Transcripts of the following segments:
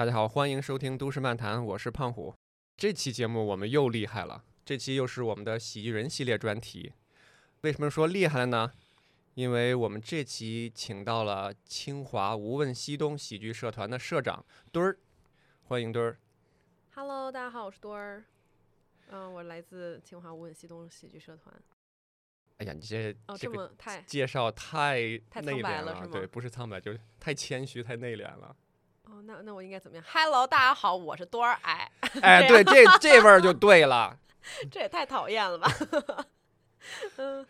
大家好，欢迎收听《都市漫谈》，我是胖虎。这期节目我们又厉害了，这期又是我们的喜剧人系列专题。为什么说厉害了呢？因为我们这期请到了清华无问西东喜剧社团的社长墩儿，欢迎墩儿。Hello，大家好，我是墩儿。嗯，我来自清华无问西东喜剧社团。哎呀，你这哦，这么太介绍太太内敛了，了对，不是苍白，就是太谦虚、太内敛了。哦，那那我应该怎么样？Hello，大家好，我是多尔矮，哎，对，这这味儿就对了。这也太讨厌了吧？嗯，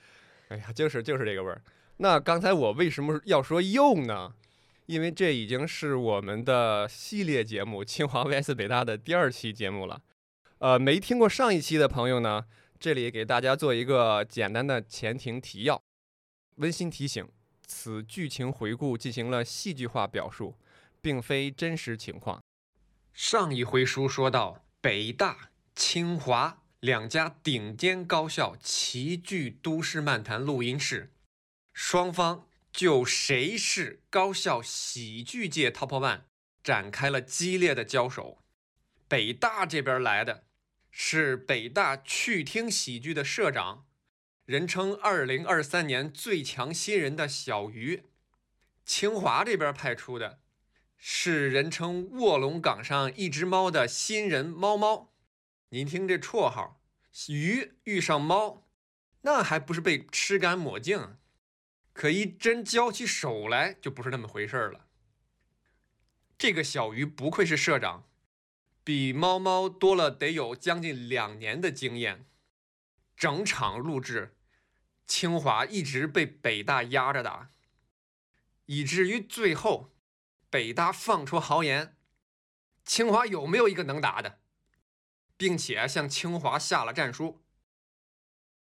哎呀，就是就是这个味儿。那刚才我为什么要说又呢？因为这已经是我们的系列节目《清华 VS 北大》的第二期节目了。呃，没听过上一期的朋友呢，这里给大家做一个简单的前庭提要。温馨提醒：此剧情回顾进行了戏剧化表述，并非真实情况。上一回书说到，北大、清华两家顶尖高校齐聚都市漫谈录音室，双方就谁是高校喜剧界 Top One 展开了激烈的交手。北大这边来的是北大趣听喜剧的社长，人称2023年最强新人的小鱼；清华这边派出的是人称卧龙岗上一只猫的新人猫猫。您听这绰号，鱼遇上猫，那还不是被吃干抹净？可一真交起手来，就不是那么回事了。这个小鱼不愧是社长，比猫猫多了得有将近两年的经验。整场录制，清华一直被北大压着打，以至于最后，北大放出豪言：清华有没有一个能打的？并且向清华下了战书。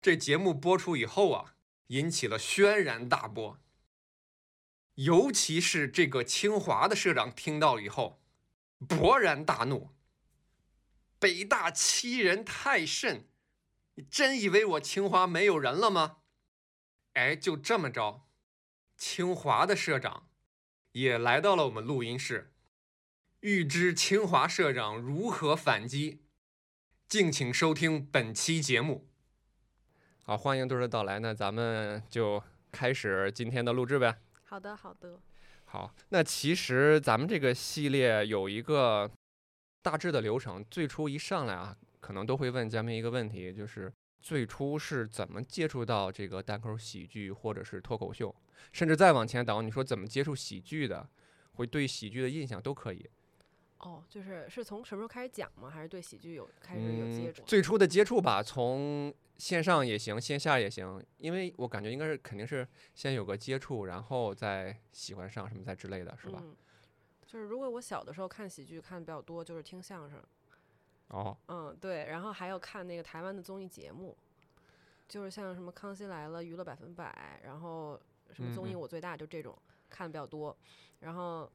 这节目播出以后啊，引起了轩然大波。尤其是这个清华的社长听到以后，勃然大怒：“北大欺人太甚！你真以为我清华没有人了吗？”哎，就这么着，清华的社长也来到了我们录音室。欲知清华社长如何反击？敬请收听本期节目。好，欢迎多儿的到来，那咱们就开始今天的录制呗。好的，好的。好，那其实咱们这个系列有一个大致的流程，最初一上来啊，可能都会问嘉宾一个问题，就是最初是怎么接触到这个单口喜剧或者是脱口秀，甚至再往前倒，你说怎么接触喜剧的，会对喜剧的印象都可以。哦，就是是从什么时候开始讲吗？还是对喜剧有开始有接触？嗯、最初的接触吧，从线上也行，线下也行，因为我感觉应该是肯定是先有个接触，然后再喜欢上什么再之类的，是吧？嗯，就是如果我小的时候看喜剧看的比较多，就是听相声。哦。嗯，对，然后还有看那个台湾的综艺节目，就是像什么《康熙来了》《娱乐百分百》，然后什么综艺我最大，就这种看的比较多，然后。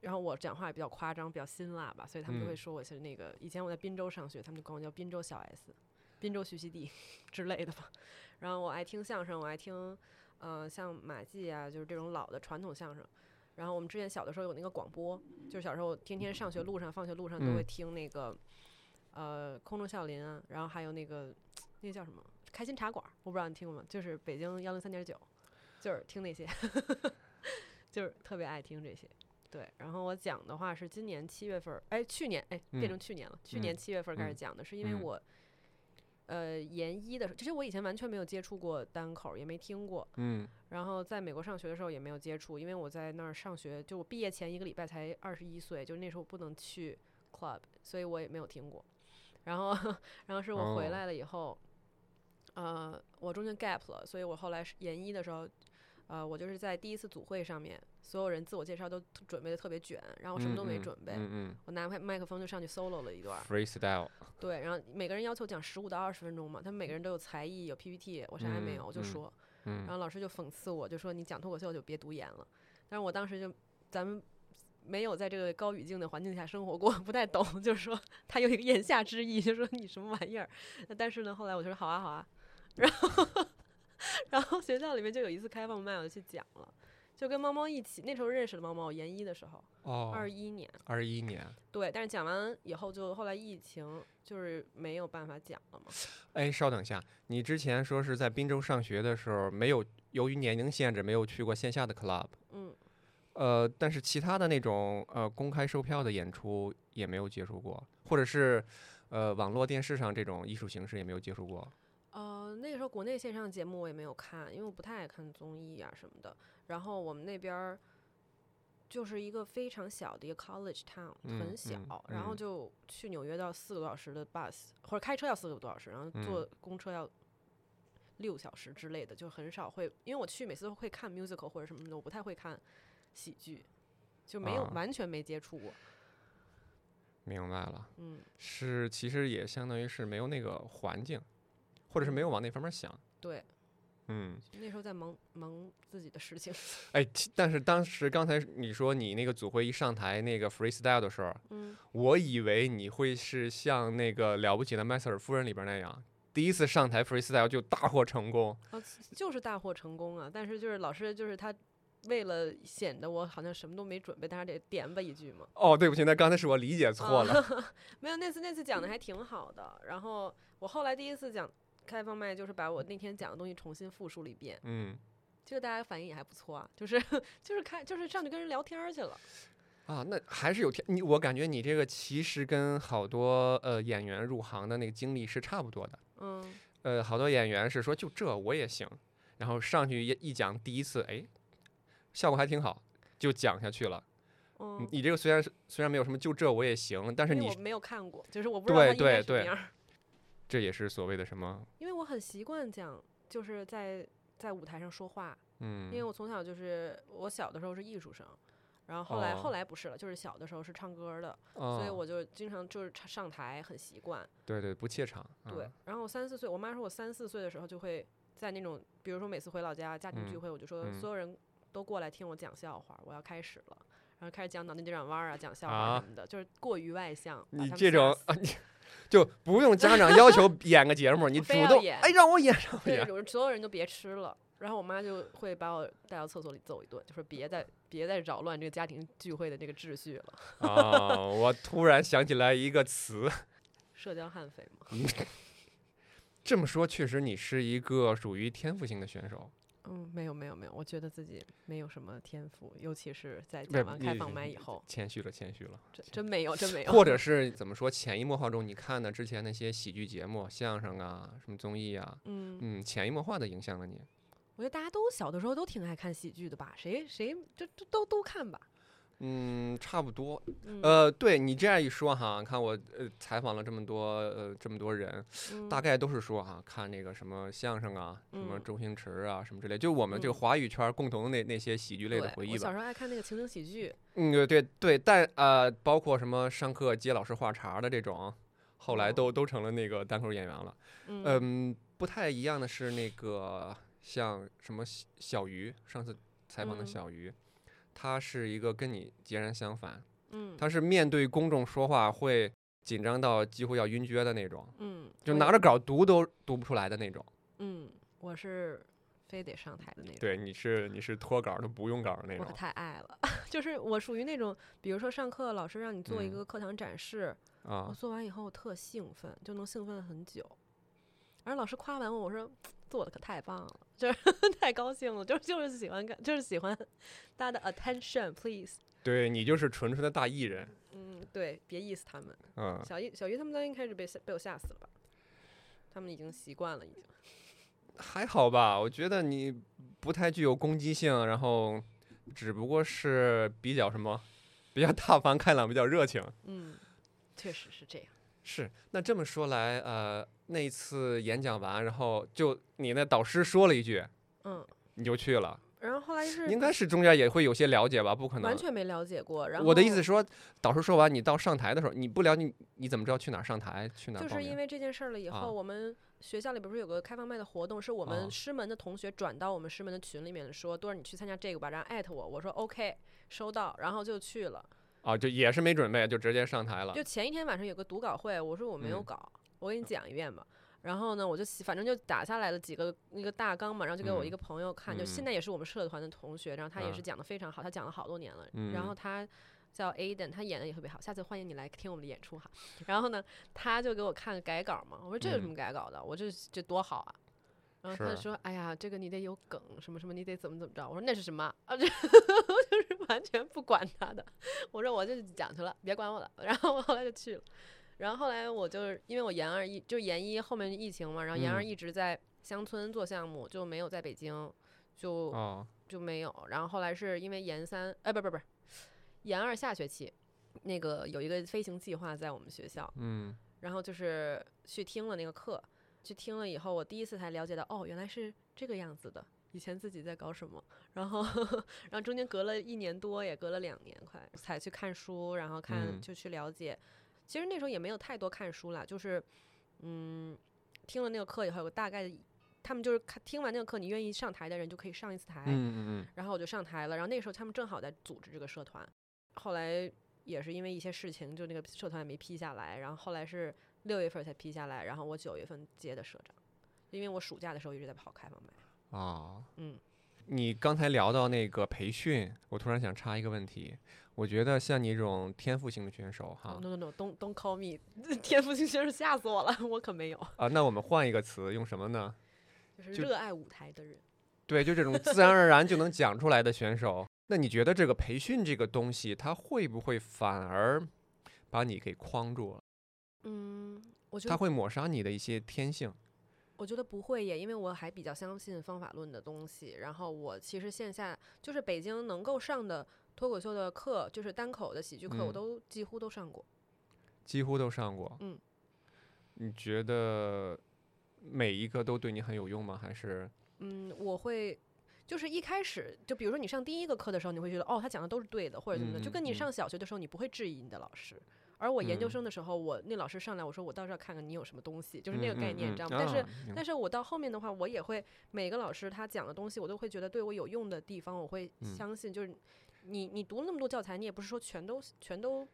然后我讲话也比较夸张，比较辛辣吧，所以他们就会说我是那个。以前我在滨州上学，他们就管我叫滨州小 S，滨州徐熙娣之类的吧。然后我爱听相声，我爱听，呃，像马季啊，就是这种老的传统相声。然后我们之前小的时候有那个广播，就是小时候天天上学路上、放学路上都会听那个，呃，空中笑林啊，然后还有那个 那个叫什么开心茶馆，我不知道你听过吗？就是北京幺零三点九，就是听那些，就是特别爱听这些。对，然后我讲的话是今年七月份，哎，去年，哎，变成去年了。嗯、去年七月份开始讲的，是因为我，呃，研一的时候，其实我以前完全没有接触过单口，也没听过。嗯。然后在美国上学的时候也没有接触，因为我在那儿上学，就我毕业前一个礼拜才二十一岁，就那时候不能去 club，所以我也没有听过。然后，然后是我回来了以后，哦、呃，我中间 gap 了，所以我后来是研一的时候。呃，我就是在第一次组会上面，所有人自我介绍都准备的特别卷，然后我什么都没准备，嗯嗯、我拿开麦克风就上去 solo 了一段 freestyle。对，然后每个人要求讲十五到二十分钟嘛，他们每个人都有才艺，有 PPT，我啥也没有，嗯、我就说，嗯、然后老师就讽刺我，就说你讲脱口秀就别读研了。但是我当时就，咱们没有在这个高语境的环境下生活过，不太懂，就是说 他有一个言下之意，就说你什么玩意儿。但是呢，后来我就说好啊好啊，然后。然后学校里面就有一次开放麦，我就去讲了，就跟猫猫一起，那时候认识的猫猫，研一的时候，哦，二一年，二一年。对，但是讲完以后就后来疫情就是没有办法讲了嘛。哎，稍等一下，你之前说是在滨州上学的时候没有，由于年龄限制没有去过线下的 club，嗯，呃，但是其他的那种呃公开售票的演出也没有接触过，或者是呃网络电视上这种艺术形式也没有接触过。呃，那个时候国内线上节目我也没有看，因为我不太爱看综艺啊什么的。然后我们那边儿就是一个非常小的一个 college town，、嗯很小，嗯然后嗯。就去纽约要四个多小时的 bus，或者开车要四个多小时，然后嗯。坐公车要六小时之类的，就很少会，因为我去每次都会看 musical 或者什么的，我不太会看喜剧，就没有、啊。完全没接触过。明白了，嗯，是其实也相当于是没有那个环境，或者是没有往那方面想。对，嗯，那时候在忙忙自己的事情。哎，但是当时刚才你说你那个组会一上台那个 freestyle 的时候，嗯，我以为你会是像那个了不起的麦瑟尔夫人里边那样，第一次上台 freestyle 就大获成功。啊，就是大获成功啊！但是就是老师就是他，为了显得我好像什么都没准备，但是得点吧一句嘛。哦，对不起，那刚才是我理解错了。啊 没有，那次那次讲的还挺好的。然后我后来第一次讲开放麦，就是把我那天讲的东西重新复述了一遍，嗯，这个大家反应也还不错啊。就是 就是开就是上去跟人聊天儿去了。啊，那还是有天你，我感觉你这个其实跟好多呃演员入行的那个经历是差不多的。嗯，呃，好多演员是说就这我也行，然后上去一一讲第一次，哎，效果还挺好，就讲下去了。嗯你，这个虽然是虽然没有什么就这我也行，但是你没有看过，就是我不知道它对应该对对什么样儿。这也是所谓的什么？因为我很习惯讲，就是在在舞台上说话，嗯因为嗯，我从小就是我小的时候是艺术生，然后后来、哦后来不是了，就是小的时候是唱歌的，所以哦，我就经常就是唱上台很习惯。对对不怯场。对嗯，然后我三四岁，我妈说我三四岁的时候就会在那种，比如说每次回老家家庭聚嗯会，我就说嗯所有人都过来听我讲笑话，我要开始了。然后开始讲脑筋急转弯啊，讲笑话啊什么的，就是过于外向。你这种啊，你就不用家长要求 演个节目，你主动演哎让我演让我，演。所有人都别吃了。然后我妈就会把我带到厕所里揍一顿，就说别再别再扰乱这个家庭聚会的这个秩序了，啊，我突然想起来一个词，社交悍匪嘛。这么说确实你是一个属于天赋型的选手。嗯，没有没有没有，我觉得自己没有什么天赋，尤其是在不讲完开放麦以后，谦虚了，谦虚了。真真没有真没有。或者 是怎么说，潜移默化中，你看的之前那些喜剧节目、相声啊、什么综艺啊，嗯，嗯，潜移默化的影响了你。我觉得大家都小的时候都挺爱看喜剧的吧？谁谁这这都都看吧？嗯，差不多。嗯、呃，对你这样一说哈，看我呃采访了这么多呃这么多人，嗯。大概都是说哈，看那个什么相声啊，什么嗯。周星驰啊，什么之类，就我们这个嗯。华语圈共同的那那些喜剧类的回忆吧。我小时候爱看那个情景喜剧，嗯，对对对，但呃，包括什么上课接老师话茬的这种，后来哦都都成了那个单口演员了。嗯。嗯，不太一样的是那个像什么小小鱼，上次采访的嗯。小鱼，他是一个跟你截然相反，嗯他是面对公众说话会紧张到几乎要晕厥的那种，嗯，就拿着稿读都读不出来的那种。嗯，我是非得上台的那种。对，你是你是脱稿都不用稿的那种我。太爱了，就是我属于那种，比如说上课老师让你做一嗯个课堂展示，啊我啊，做完以后特兴奋，就能兴奋很久。而老师夸完我，我说做的可太棒了，就是 太高兴了，就是就是喜欢看，就是喜欢大家的 attention please。对你就是纯纯的大艺人。嗯，对，别意思他们，嗯，小鱼小鱼他们都应该开始被吓被我吓死了吧？他们已经习惯了，已经。还好吧，我觉得你不太具有攻击性，然后只不过是比较什么，比较大方开朗，比较热情。嗯，确实是这样。是，那这么说来，呃，那一次演讲完，然后就你那导师说了一句，嗯，你就去了，然后后来是应该是中间也会有些了解吧？不可能完。全没了解过。然后我的意思是说，导师说完，你到上台的时候，你不了解，你怎么知道去哪儿上台，去哪儿就是因？为这件事儿了以后，啊我们学校里不是有个开放麦的活动，是我啊们师门的同学转到我们师门的群里面说，多儿你去参加这个吧，然后艾特我，我说 OK，收到，然后就去了。啊，就也是没准备，就直接上台了就。前一天晚上有个读稿会，我说我没有嗯稿，我给你讲一遍吧。然后呢，我就反正就打下来了几个那个大纲嘛，然后就给我一嗯个朋友看，就现嗯在也是我们社团的同学，然后他也是啊讲的非常好，他讲了好多年了，嗯然后他叫 Aden，他演的也特别好，下次欢迎你来听我们的演出哈。然后呢，他就给我看改稿嘛，我说这有什嗯么改稿的？我这这多好啊。然后他就说：“哎呀，这个你得有梗，什么什么，你得怎么怎么着。”我说：“那是什么啊？” 这就是完全不管他的。我说：“我就讲去了，别管我了。”然后我后来就去了。然后后来我就是因为我研二一就研一后面疫情嘛，然后研二嗯一直在乡村做项目，就没有在北京，就哦，就没有。然后后来是因为研三，哎，不不不，研二下学期，那个有一个飞行计划在我们学校，嗯然后就是去听了那个课，去听了以后，我第一次才了解到，哦，原来是这个样子的。以前自己在搞什么，然后，然后中间隔了一年多，也隔了两年快，才去看书，然后看嗯就去了解。其实那时候也没有太多看书啦，就是，嗯，听了那个课以后，有个大概的，他们就是看听完那个课，你愿意上台的人就可以上一次台，嗯嗯然后我就上台了，然后那时候他们正好在组织这个社团，后来也是因为一些事情，就那个社团也没批下来，然后后来是六月份才批下来，然后我九月份接的社长，因为我暑假的时候一直在跑开放麦，嗯啊，嗯，你刚才聊到那个培训，我突然想插一个问题。我觉得像你这种天赋型的选手哈 no no no，don't don't call me，天赋型选手吓死我了，我可没有，啊，那我们换一个词，用什么呢？就就是热爱舞台的人。对，就这种自然而然就能讲出来的选手。那你觉得这个培训这个东西，它会不会反而把你给框住了？嗯，我觉得它会抹杀你的一些天性？我觉得不会耶，因为我还比较相信方法论的东西。然后我其实线下就是北京能够上的脱口秀的课，就是单口的喜剧课，我嗯都几乎都上过。几乎都上过。嗯，你觉得每一个都对你很有用吗？还是嗯，我会就是一开始就比如说你上第一个课的时候，你会觉得哦，他讲的都是对的，或者怎么的，就跟你上小学的时候，你不会质疑你的老师。而我研究嗯生的时候，我那老师上来，我说我倒是要看看你有什么东西，就是那个概念，嗯你知道吗？但是啊但是我到后面的话，我也会每个老师他讲的东西，我都会觉得对我有用的地方，我会嗯相信。就是你你读那么多教材，你也不是说全都全都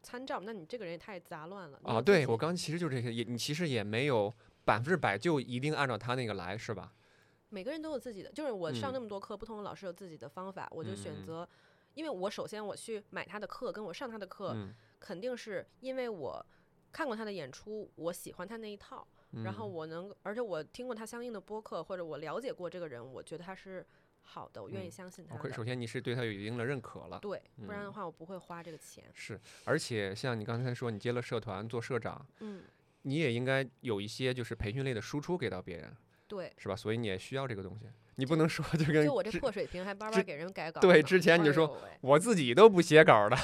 参照，那你这个人也太杂乱了。你啊，对我刚其实就这些，也你其实也没有百分之百就一定按照他那个来，是吧？每个人都有自己的，就是我上嗯那么多课，不同的老师有自己的方法，我就选择。因为我首先我去买他的课，跟我上他的课，嗯，肯定是因为我看过他的演出，我喜欢他那一套，然后嗯我能，而且我听过他相应的播客，或者我了解过这个人，我觉得他是好的，我愿意嗯相信他 OK，首先你是对他有一定的认可了，对，不然的嗯话我不会花这个钱。是，而且像你刚才说，你接了社团做社长，嗯，你也应该有一些就是培训类的输出给到别人，对，是吧？所以你也需要这个东西，你不能说就跟就我这破水平还巴之巴给人改稿。对之前你就说我自己都不写稿的，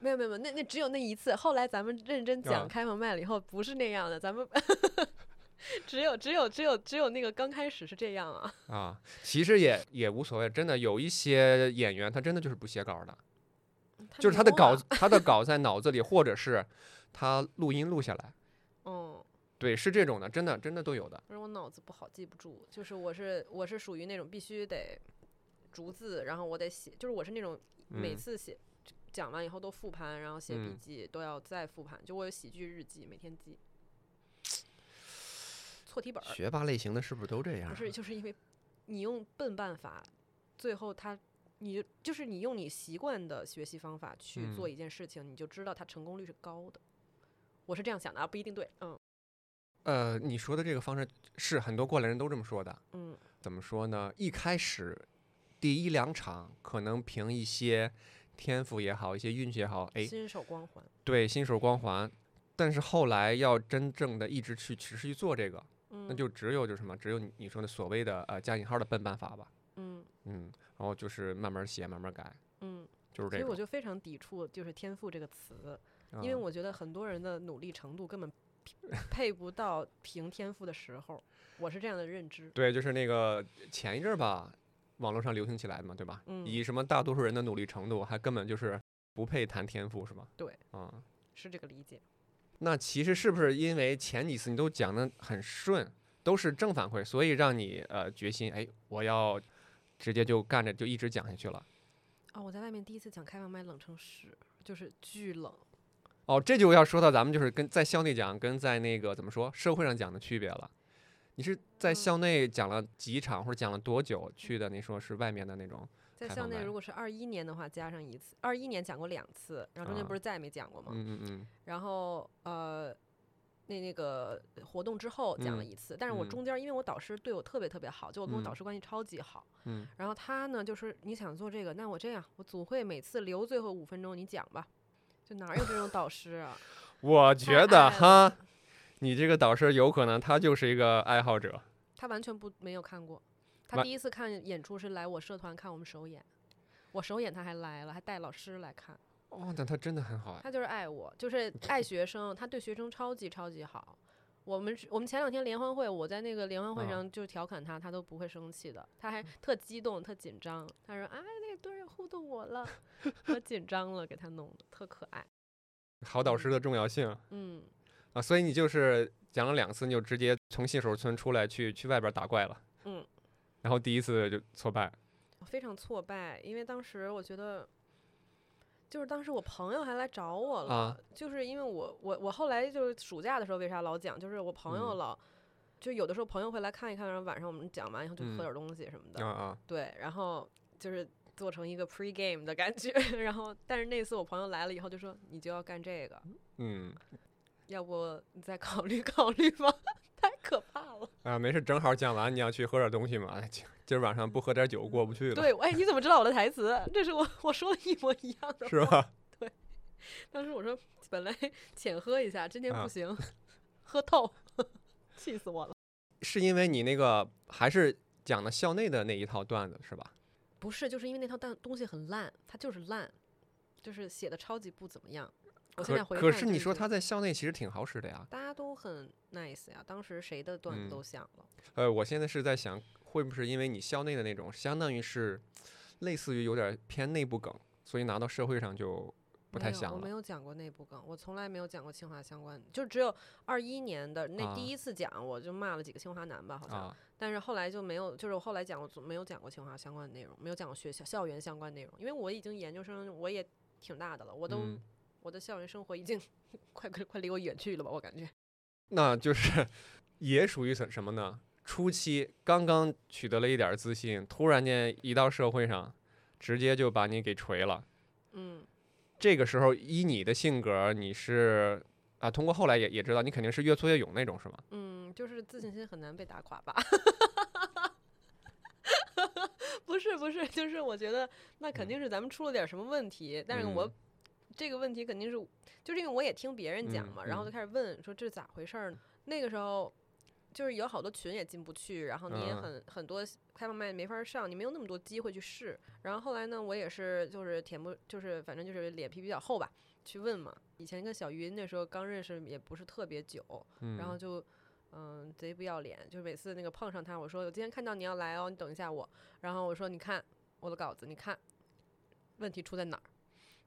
没有没有没有，那那只有那一次。后来咱们认真啊讲开放麦了以后，不是那样的，咱们 只有只有只有只有那个刚开始是这样啊。啊，其实也也无所谓，真的有一些演员他真的就是不写稿的，就是他的稿子他的稿在脑子里，或者是他录音录下来，嗯，对，是这种的，真的真的都有的。但是我脑子不好记不住，就是我是我是属于那种必须得逐字，然后我得写，就是我是那种每嗯次写。讲完以后都复盘，然后写笔嗯记、都要再复盘。就我有喜剧日记，每天记。错题本儿学霸类型的是不是都这样？不是，就是因为你用笨办法，最后他你就就是你用你习惯的学习方法去做嗯一件事情，你就知道它成功率是高的。我是这样想的啊，不一定对。嗯呃，你说的这个方式是很多过来人都这么说的。嗯怎么说呢？一开始第一两场可能凭一些天赋也好，一些运气也好，哎，新手光环。对新手光环。但是后来要真正的一直去持续做这个，嗯，那就只有就是什么，只有你你说的所谓的呃加引号的笨办法吧。嗯嗯，然后就是慢慢写，慢慢改，嗯，就是这个。所以我就非常抵触就是天赋这个词，因为嗯我觉得很多人的努力程度根本配 不到凭天赋的时候，我是这样的认知。对，就是那个前一阵儿吧，网络上流行起来的嘛，对吧？嗯以什么大多数人的努力程度，还根本就是不配谈天赋，是吗？对，啊、是这个理解。那其实是不是因为前几次你都讲的很顺，都是正反馈，所以让你呃决心，哎，我要直接就干着，就一直讲下去了。哦，我在外面第一次讲开放麦冷成屎，就是巨冷。哦，这就要说到咱们就是跟在校内讲跟在那个怎么说社会上讲的区别了。你是在嗯校内讲了几场或者讲了多久去的？你说是外面的那种？在校内如果是二一年的话，加上一次，二一年讲过两次，然后中间啊不是再也没讲过吗？嗯嗯嗯然后呃，那那个活动之后讲了嗯一次，但是我嗯中间儿因为我导师对我特别特别好，就我跟我导嗯师关系超级好。嗯然后他呢，就是你想做这个，那我这样，我组会每次留最后五分钟你讲吧，就哪有这种导师啊？我觉得哈了，你这个导师有可能他就是一个爱好者。他完全不没有看过，他第一次看演出是来我社团看我们首演，我首演他还来了，还带老师来看。哦，那他真的很好哎。他就是爱我，就是 爱学生，他对学生超级超级好。我们是我们前两天联欢会，我在那个联欢会啊上就调侃他，他都不会生气的，他还特激动、特紧张。他说：“哎，那个队人互动我了，我紧张了，给他弄的特可爱。好导师的重要性”嗯，啊，所以你就是讲了两次，你就直接从新手村出来去去外边打怪了。嗯。然后第一次就挫败。非常挫败，因为当时我觉得，就是当时我朋友还来找我了，啊就是因为我我我后来就是暑假的时候为啥老讲，就是我朋友嗯老。就有的时候朋友会来看一看，然后晚上我们讲完以后就嗯喝点东西什么的。啊啊，对，然后就是做成一个 pre game 的感觉，然后但是那次我朋友来了以后就说你就要干这个，嗯要不你再考虑 考虑吧，太可怕了。啊，没事，正好讲完你要去喝点东西嘛。哎今今儿晚上不喝点酒过不去了，对，哎，你怎么知道我的台词？这是我我说的一模一样的。是？吧？对当时我说本来浅喝一下，今天啊不行，喝透，气死我了。是因为你那个还是讲的校内的那一套段子是吧？不是，就是因为那套段东西很烂，它就是烂，就是写的超级不怎么样。我现在回可可是你说他在校内其实挺好使的呀。大家都很 nice 呀，当时谁的段子嗯都响了。呃，我现在是在想，会不会是因为你校内的那种，相当于是类似于有点偏内部梗，所以拿到社会上就不太没有，我没。有讲过内部梗，我从来没有讲过清华相关，就只有二一年的那啊第一次讲，我就骂了几个清华男吧，好像。啊，但是后来就没有，就是我后来讲，我总没有讲过清华相关的内容，没有讲过学校校园相关内容，因为我已经研究生，我也挺大的了，我都、嗯，我的校园生活已经 快快快离我远去了吧，我感觉。那就是也属于什什么呢？初期刚刚取得了一点儿自信，突然间一到社会上，直接就把你给锤了。嗯，这个时候，依你的性格，你是啊，通过后来也也知道，你肯定是越挫越勇那种，是吗？嗯，就是自信心很难被打垮吧。不是不是，就是我觉得那肯定是咱们出了点什么问题，但是我、嗯这个问题肯定是，就是因为我也听别人讲嗯嘛，然后就嗯开始问说这是咋回事儿呢？那个时候就是有好多群也进不去，然后你也嗯很、很多开放麦没法上，你没有那么多机会去试。然后后来呢，我也是就是填不就是反正就是脸皮比较厚吧，去问嘛。以前跟小云那时候刚认识也不是特别久，嗯，然后就嗯贼不要脸，就是每次那个碰上他，我说我今天看到你要来哦，你等一下我。然后我说你看我的稿子，你看问题出在哪儿？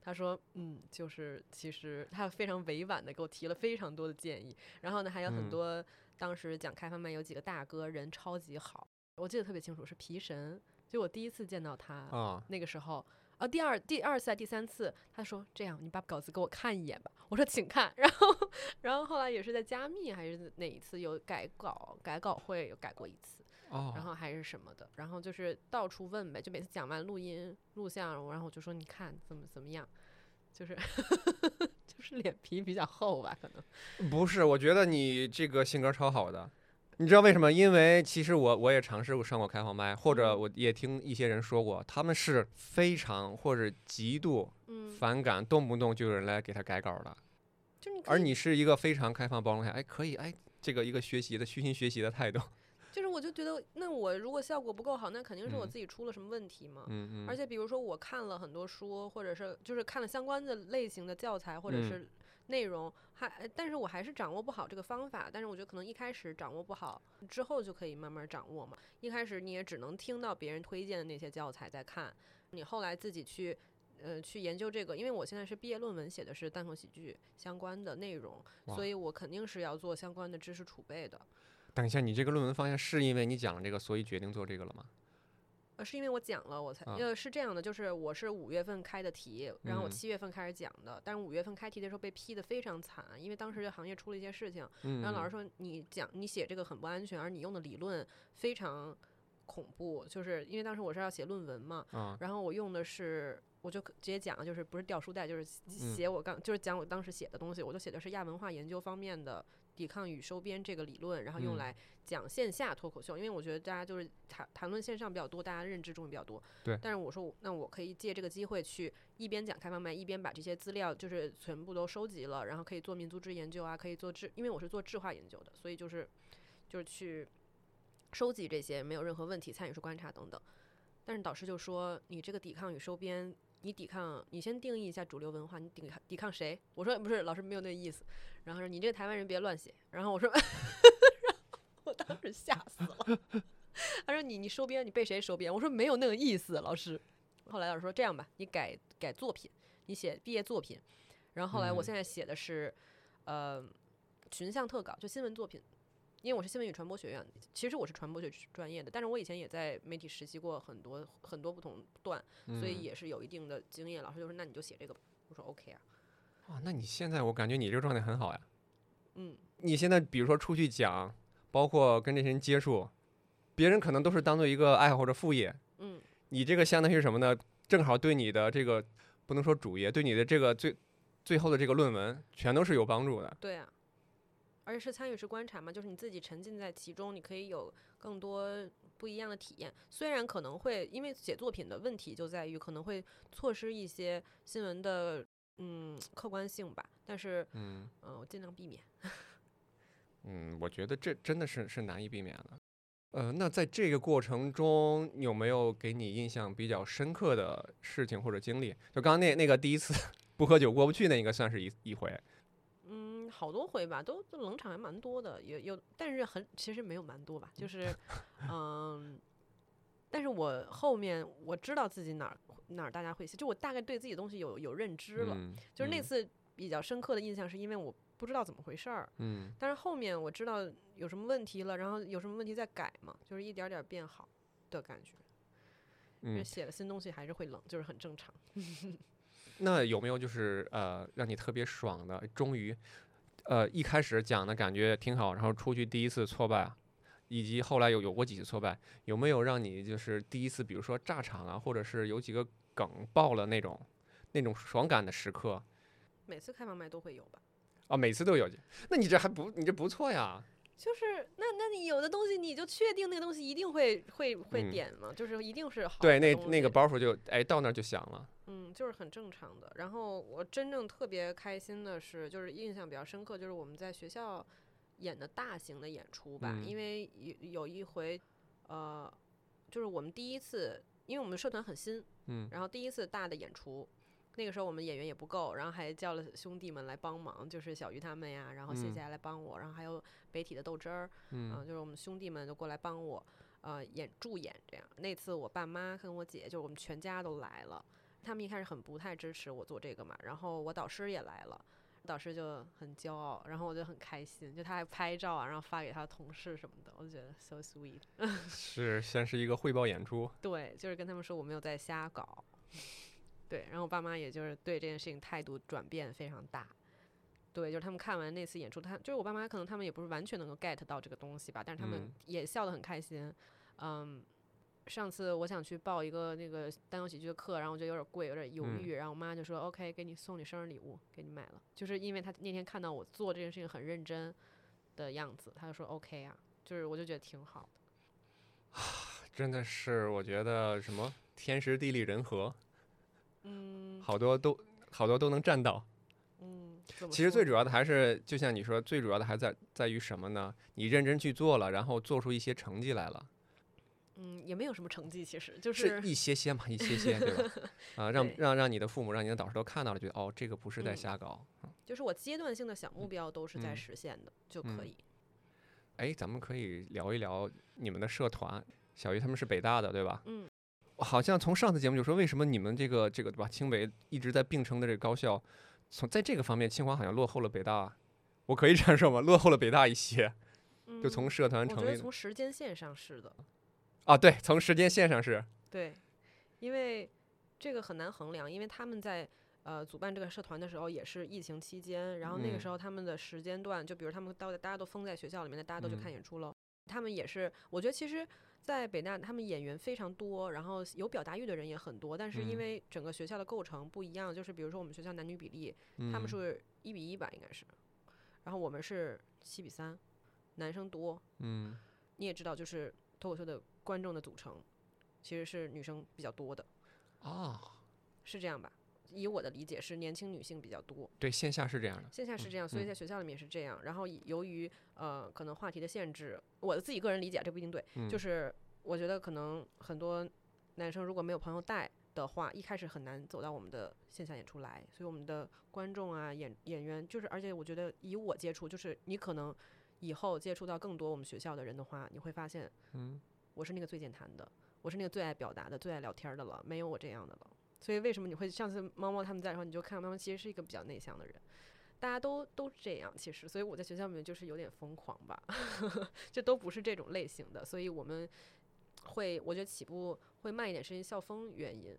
他说嗯，就是其实他非常委婉的给我提了非常多的建议，然后呢还有很嗯。多当时讲开放麦有几个大哥人超级好，我记得特别清楚是皮神，就我第一次见到他，啊，那个时候，啊，第二第二次还第三次，他说这样，你把稿子给我看一眼吧。我说请看，然后然后后来也是在加密还是哪一次有改稿改稿会有改过一次，哦，然后还是什么的，然后就是到处问呗，就每次讲完录音录像，然后我就说你看怎么怎么样，就是 就是脸皮比较厚吧，可能。不是，我觉得你这个性格超好的。你知道为什么？因为其实我我也尝试过上过开放麦，或者嗯我也听一些人说过，他们是非常或者极度嗯，反感，动不动就有人来给他改稿的。就你而你是一个非常开放包容下，哎，可以，哎，这个一个学习的虚心学习的态度。就是我就觉得，那我如果效果不够好，那肯定是我嗯自己出了什么问题嘛。嗯嗯，而且比如说我看了很多书，或者是就是看了相关的类型的教材或者嗯是内容，还呃但是我还是掌握不好这个方法。但是我觉得可能一开始掌握不好，之后就可以慢慢掌握嘛。一开始你也只能听到别人推荐的那些教材在看，你后来自己去。呃，去研究这个，因为我现在是毕业论文写的是单口喜剧相关的内容，所以我肯定是要做相关的知识储备的。等一下，你这个论文方向是因为你讲了这个，所以决定做这个了吗？呃，是因为我讲了，我才啊呃是这样的，就是我是五月份开的题，然后我嗯。七月份开始讲的，但是五月份开题的时候被批的非常惨，因为当时这行业出了一些事情，嗯，然后老师说你讲你写这个很不安全，而你用的理论非常恐怖，就是因为当时我是要写论文嘛，啊，然后我用的是，我就直接讲，就是不是掉书袋，就是嗯。写我刚，就是讲我当时写的东西，我就写的是亚文化研究方面的抵抗与收编这个理论，然后用来讲线下脱口秀，因为我觉得大家就是谈谈论线上比较多，大家认知中也比较多。对但是我说，那我可以借这个机会去一边讲开放麦，一边把这些资料就是全部都收集了，然后可以做民族志研究啊，可以做志，因为我是做质化研究的，所以就是就是去收集这些没有任何问题，参与式观察等等。但是导师就说，你这个抵抗与收编，你抵抗，你先定义一下主流文化，你抵抗抵抗谁？我说不是，老师没有那意思。然后说你这个台湾人别乱写。然后我说，然后我当时吓死了。他说你你收编，你被谁收编？我说没有那个意思，老师。后来老师说这样吧，你改改作品，你写毕业作品。然后后来我嗯现在写的是，呃，群像特稿，就新闻作品。因为我是新闻与传播学院，其实我是传播学专业的，但是我以前也在媒体实习过很多很多不同段，所以嗯也是有一定的经验。老师就说那你就写这个吧，我说 OK 啊，哇，那你现在我感觉你这个状态很好呀。嗯，你现在比如说出去讲，包括跟这些人接触，别人可能都是当做一个爱好或者副业，嗯，你这个相当于是什么呢？正好对你的这个不能说主业，对你的这个最最后的这个论文全都是有帮助的。对啊，而且是参与式观察嘛，就是你自己沉浸在其中，你可以有更多不一样的体验。虽然可能会因为写作品的问题就在于可能会错失一些新闻的嗯客观性吧，但是嗯嗯、呃我尽量避免。嗯，我觉得这真的是是难以避免的。呃，那在这个过程中，有没有给你印象比较深刻的事情或者经历？就刚刚那那个第一次不喝酒过不去那应该算是一一回。嗯，好多回吧，都都冷场还蛮多的，有有，但是很其实没有蛮多吧，就是 嗯，但是我后面我知道自己哪儿哪儿大家会写，就我大概对自己的东西有有认知了，嗯，就是那嗯次比较深刻的印象是因为我不知道怎么回事儿，嗯但是后面我知道有什么问题了，然后有什么问题再改嘛，就是一点点儿变好的感觉。因为嗯，写了新东西还是会冷，就是很正常。那有没有就是呃让你特别爽的？终于，呃一开始讲的感觉挺好，然后出去第一次挫败，以及后来有有过几次挫败，有没有让你就是第一次，比如说炸场啊，或者是有几个梗爆了那种那种爽感的时刻？每次开放麦都会有吧？啊，每次都有，那你这还不你这不错呀？就是那那你有的东西你就确定那个东西一定会会会嗯点嘛，就是一定是好对，那那个包袱就哎到那儿就响了。嗯，就是很正常的。然后我真正特别开心的是，就是印象比较深刻，就是我们在学校演的大型的演出吧，嗯因为有有一回，呃，就是我们第一次，因为我们社团很新，嗯然后第一次大的演出。那个时候我们演员也不够，然后还叫了兄弟们来帮忙，就是小鱼他们呀，然后谢嗯谢来帮我，然后还有北体的豆汁儿，嗯就是我们兄弟们就过来帮我，呃，演助演这样。那次我爸妈跟我姐，就是我们全家都来了。他们一开始很不太支持我做这个嘛，然后我导师也来了，导师就很骄傲，然后我就很开心，就他还拍照啊，然后发给他的同事什么的，我就觉得 so sweet。是先是一个汇报演出，对，就是跟他们说我没有在瞎搞。对，然后我爸妈也就是对这件事情态度转变非常大。对，就是他们看完那次演出，他就是我爸妈，可能他们也不是完全能够 get 到这个东西吧，但是他们嗯也笑得很开心。嗯，上次我想去报一个那个单口喜剧的课，然后我觉得有点贵，有点犹嗯豫，然后我妈就说 OK，给你送你生日礼物，给你买了，就是因为他那天看到我做这件事情很认真的样子，他就说 OK 啊，就是我就觉得挺好的。真的是我觉得什么天时地利人和，嗯好多都好多都能占到。嗯，其实最主要的还是，就像你说，最主要的还在在于什么呢？你认真去做了，然后做出一些成绩来了，嗯，也没有什么成绩，其实就是一些些嘛，一些些，对吧？啊，让让让你的父母、让你的导师都看到了，觉得哦，这个不是在嗯瞎搞。就是我阶段性的小目标都是在嗯实现的、就可嗯以。哎，咱们可以聊一聊你们的社团。小鱼他们是北大的，对吧？嗯，好像从上次节目就说，为什么你们这个这个对吧，清北一直在并称的这个高校，从在这个方面，清华好像落后了北大。我可以这样说吗？落后了北大一些，就从嗯社团我觉得成立从时间线上是的，啊，对，从时间线上是，对，因为这个很难衡量，因为他们在呃主办这个社团的时候也是疫情期间，然后那个时嗯。候他们的时间段，就比如他们到大家都封在学校里面，那大家都去嗯。看演出喽。他们也是，我觉得其实，在北大他们演员非常多，然后有表达欲的人也很多，但是因嗯。为整个学校的构成不一样，就是比如说我们学校男女比例，他们嗯。是一比一吧，应该是，然后我们是七比三，男生多，嗯。你也知道，就是脱口秀的观众的组成其实是女生比较多的，啊，是这样吧？以我的理解是年轻女性比较多，对，线下是这样的。线下是这样，所以嗯在学校里面也是这样。然后由于呃可能话题的限制，我的自己个人理解这不一定对，就嗯是我觉得可能很多男生如果没有朋友带的话，一开始很难走到我们的线下演出来，所以我们的观众啊演演员就是，而且我觉得以我接触，就是你可能以后接触到更多我们学校的人的话，你会发现，嗯，我是那个最健谈的，我是那个最爱表达的、最爱聊天儿的了，没有我这样的了。所以为什么你会上次猫猫他们在的时候，你就看到猫猫其实是一个比较内向的人，大家都都这样，其实，所以我在学校里面就是有点疯狂吧，这都不是这种类型的，所以我们会，我觉得起步会慢一点，是因为校风原因。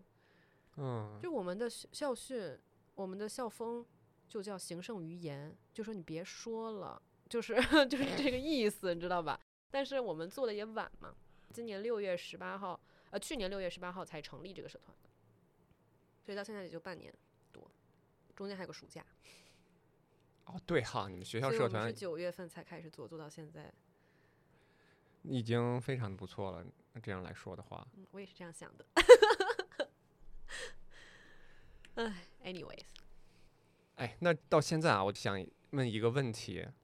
嗯，就我们的校校训，我们的校风就叫行胜于言，就说你别说了，就是 就是这个意思，你知道吧？但是我们做的也晚嘛，今年六月十八号，呃，去年六月十八号才成立这个社团的，所以到现在也就半年多，中间还有个暑假，哦，对哈，你们学校社团九月份才开始做，做到现在，已经非常不错了。这样来说的话，嗯，我也是这样想的。哎，anyways，哎，那到现在啊，我想问一个问题，嗯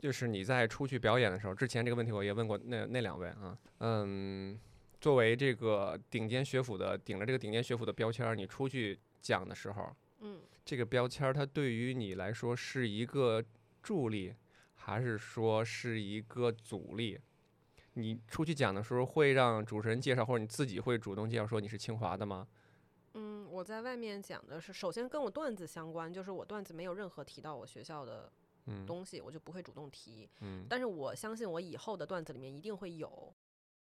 就是你在出去表演的时候，之前这个问题我也问过那那两位啊，嗯，作为这个顶尖学府的顶着这个顶尖学府的标签儿，你出去讲的时候，嗯。这个标签儿它对于你来说是一个助力，还是说是一个阻力？你出去讲的时候会让主持人介绍，或者你自己会主动介绍说你是清华的吗？嗯，我在外面讲的是，首先跟我段子相关，就是我段子没有任何提到我学校的嗯东西，我就不会主动提。嗯但是我相信我以后的段子里面一定会有，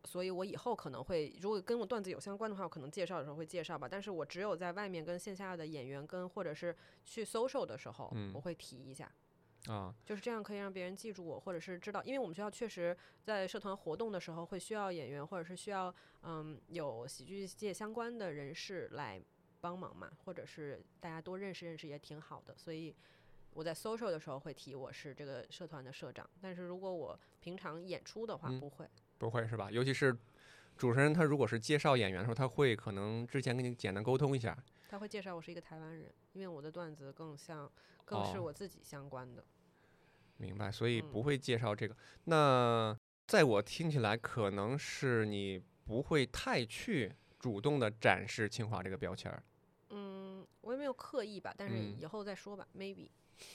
所以我以后可能会，如果跟我段子有相关的话，我可能介绍的时候会介绍吧。但是我只有在外面跟线下的演员跟或者是去 social 的时候，嗯我会提一下。啊就是这样可以让别人记住我，或者是知道，因为我们学校确实在社团活动的时候会需要演员，或者是需要嗯有喜剧界相关的人士来帮忙嘛，或者是大家多认识认识也挺好的。所以我在 social 的时候会提我是这个社团的社长，但是如果我平常演出的话嗯不会。不会是吧？尤其是主持人他如果是介绍演员的时候，他会可能之前跟你简单沟通一下。他会介绍我是一个台湾人，因为我的段子更像更是哦我自己相关的。明白，所以嗯不会介绍这个。那在我听起来，可能是你不会太去主动的展示清华这个标签儿。嗯，我也没有刻意吧，但是嗯以后再说吧，maybe。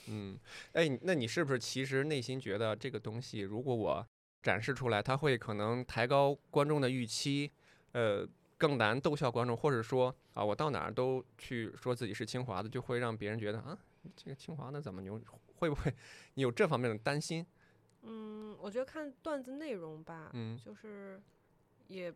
嗯，哎，那你是不是其实内心觉得这个东西，如果我展示出来，它会可能抬高观众的预期，呃，更难逗笑观众，或者说啊，我到哪儿都去说自己是清华的，就会让别人觉得啊，这个清华的怎么牛？会不会你有这方面的担心？嗯，我觉得看段子内容吧，嗯就是也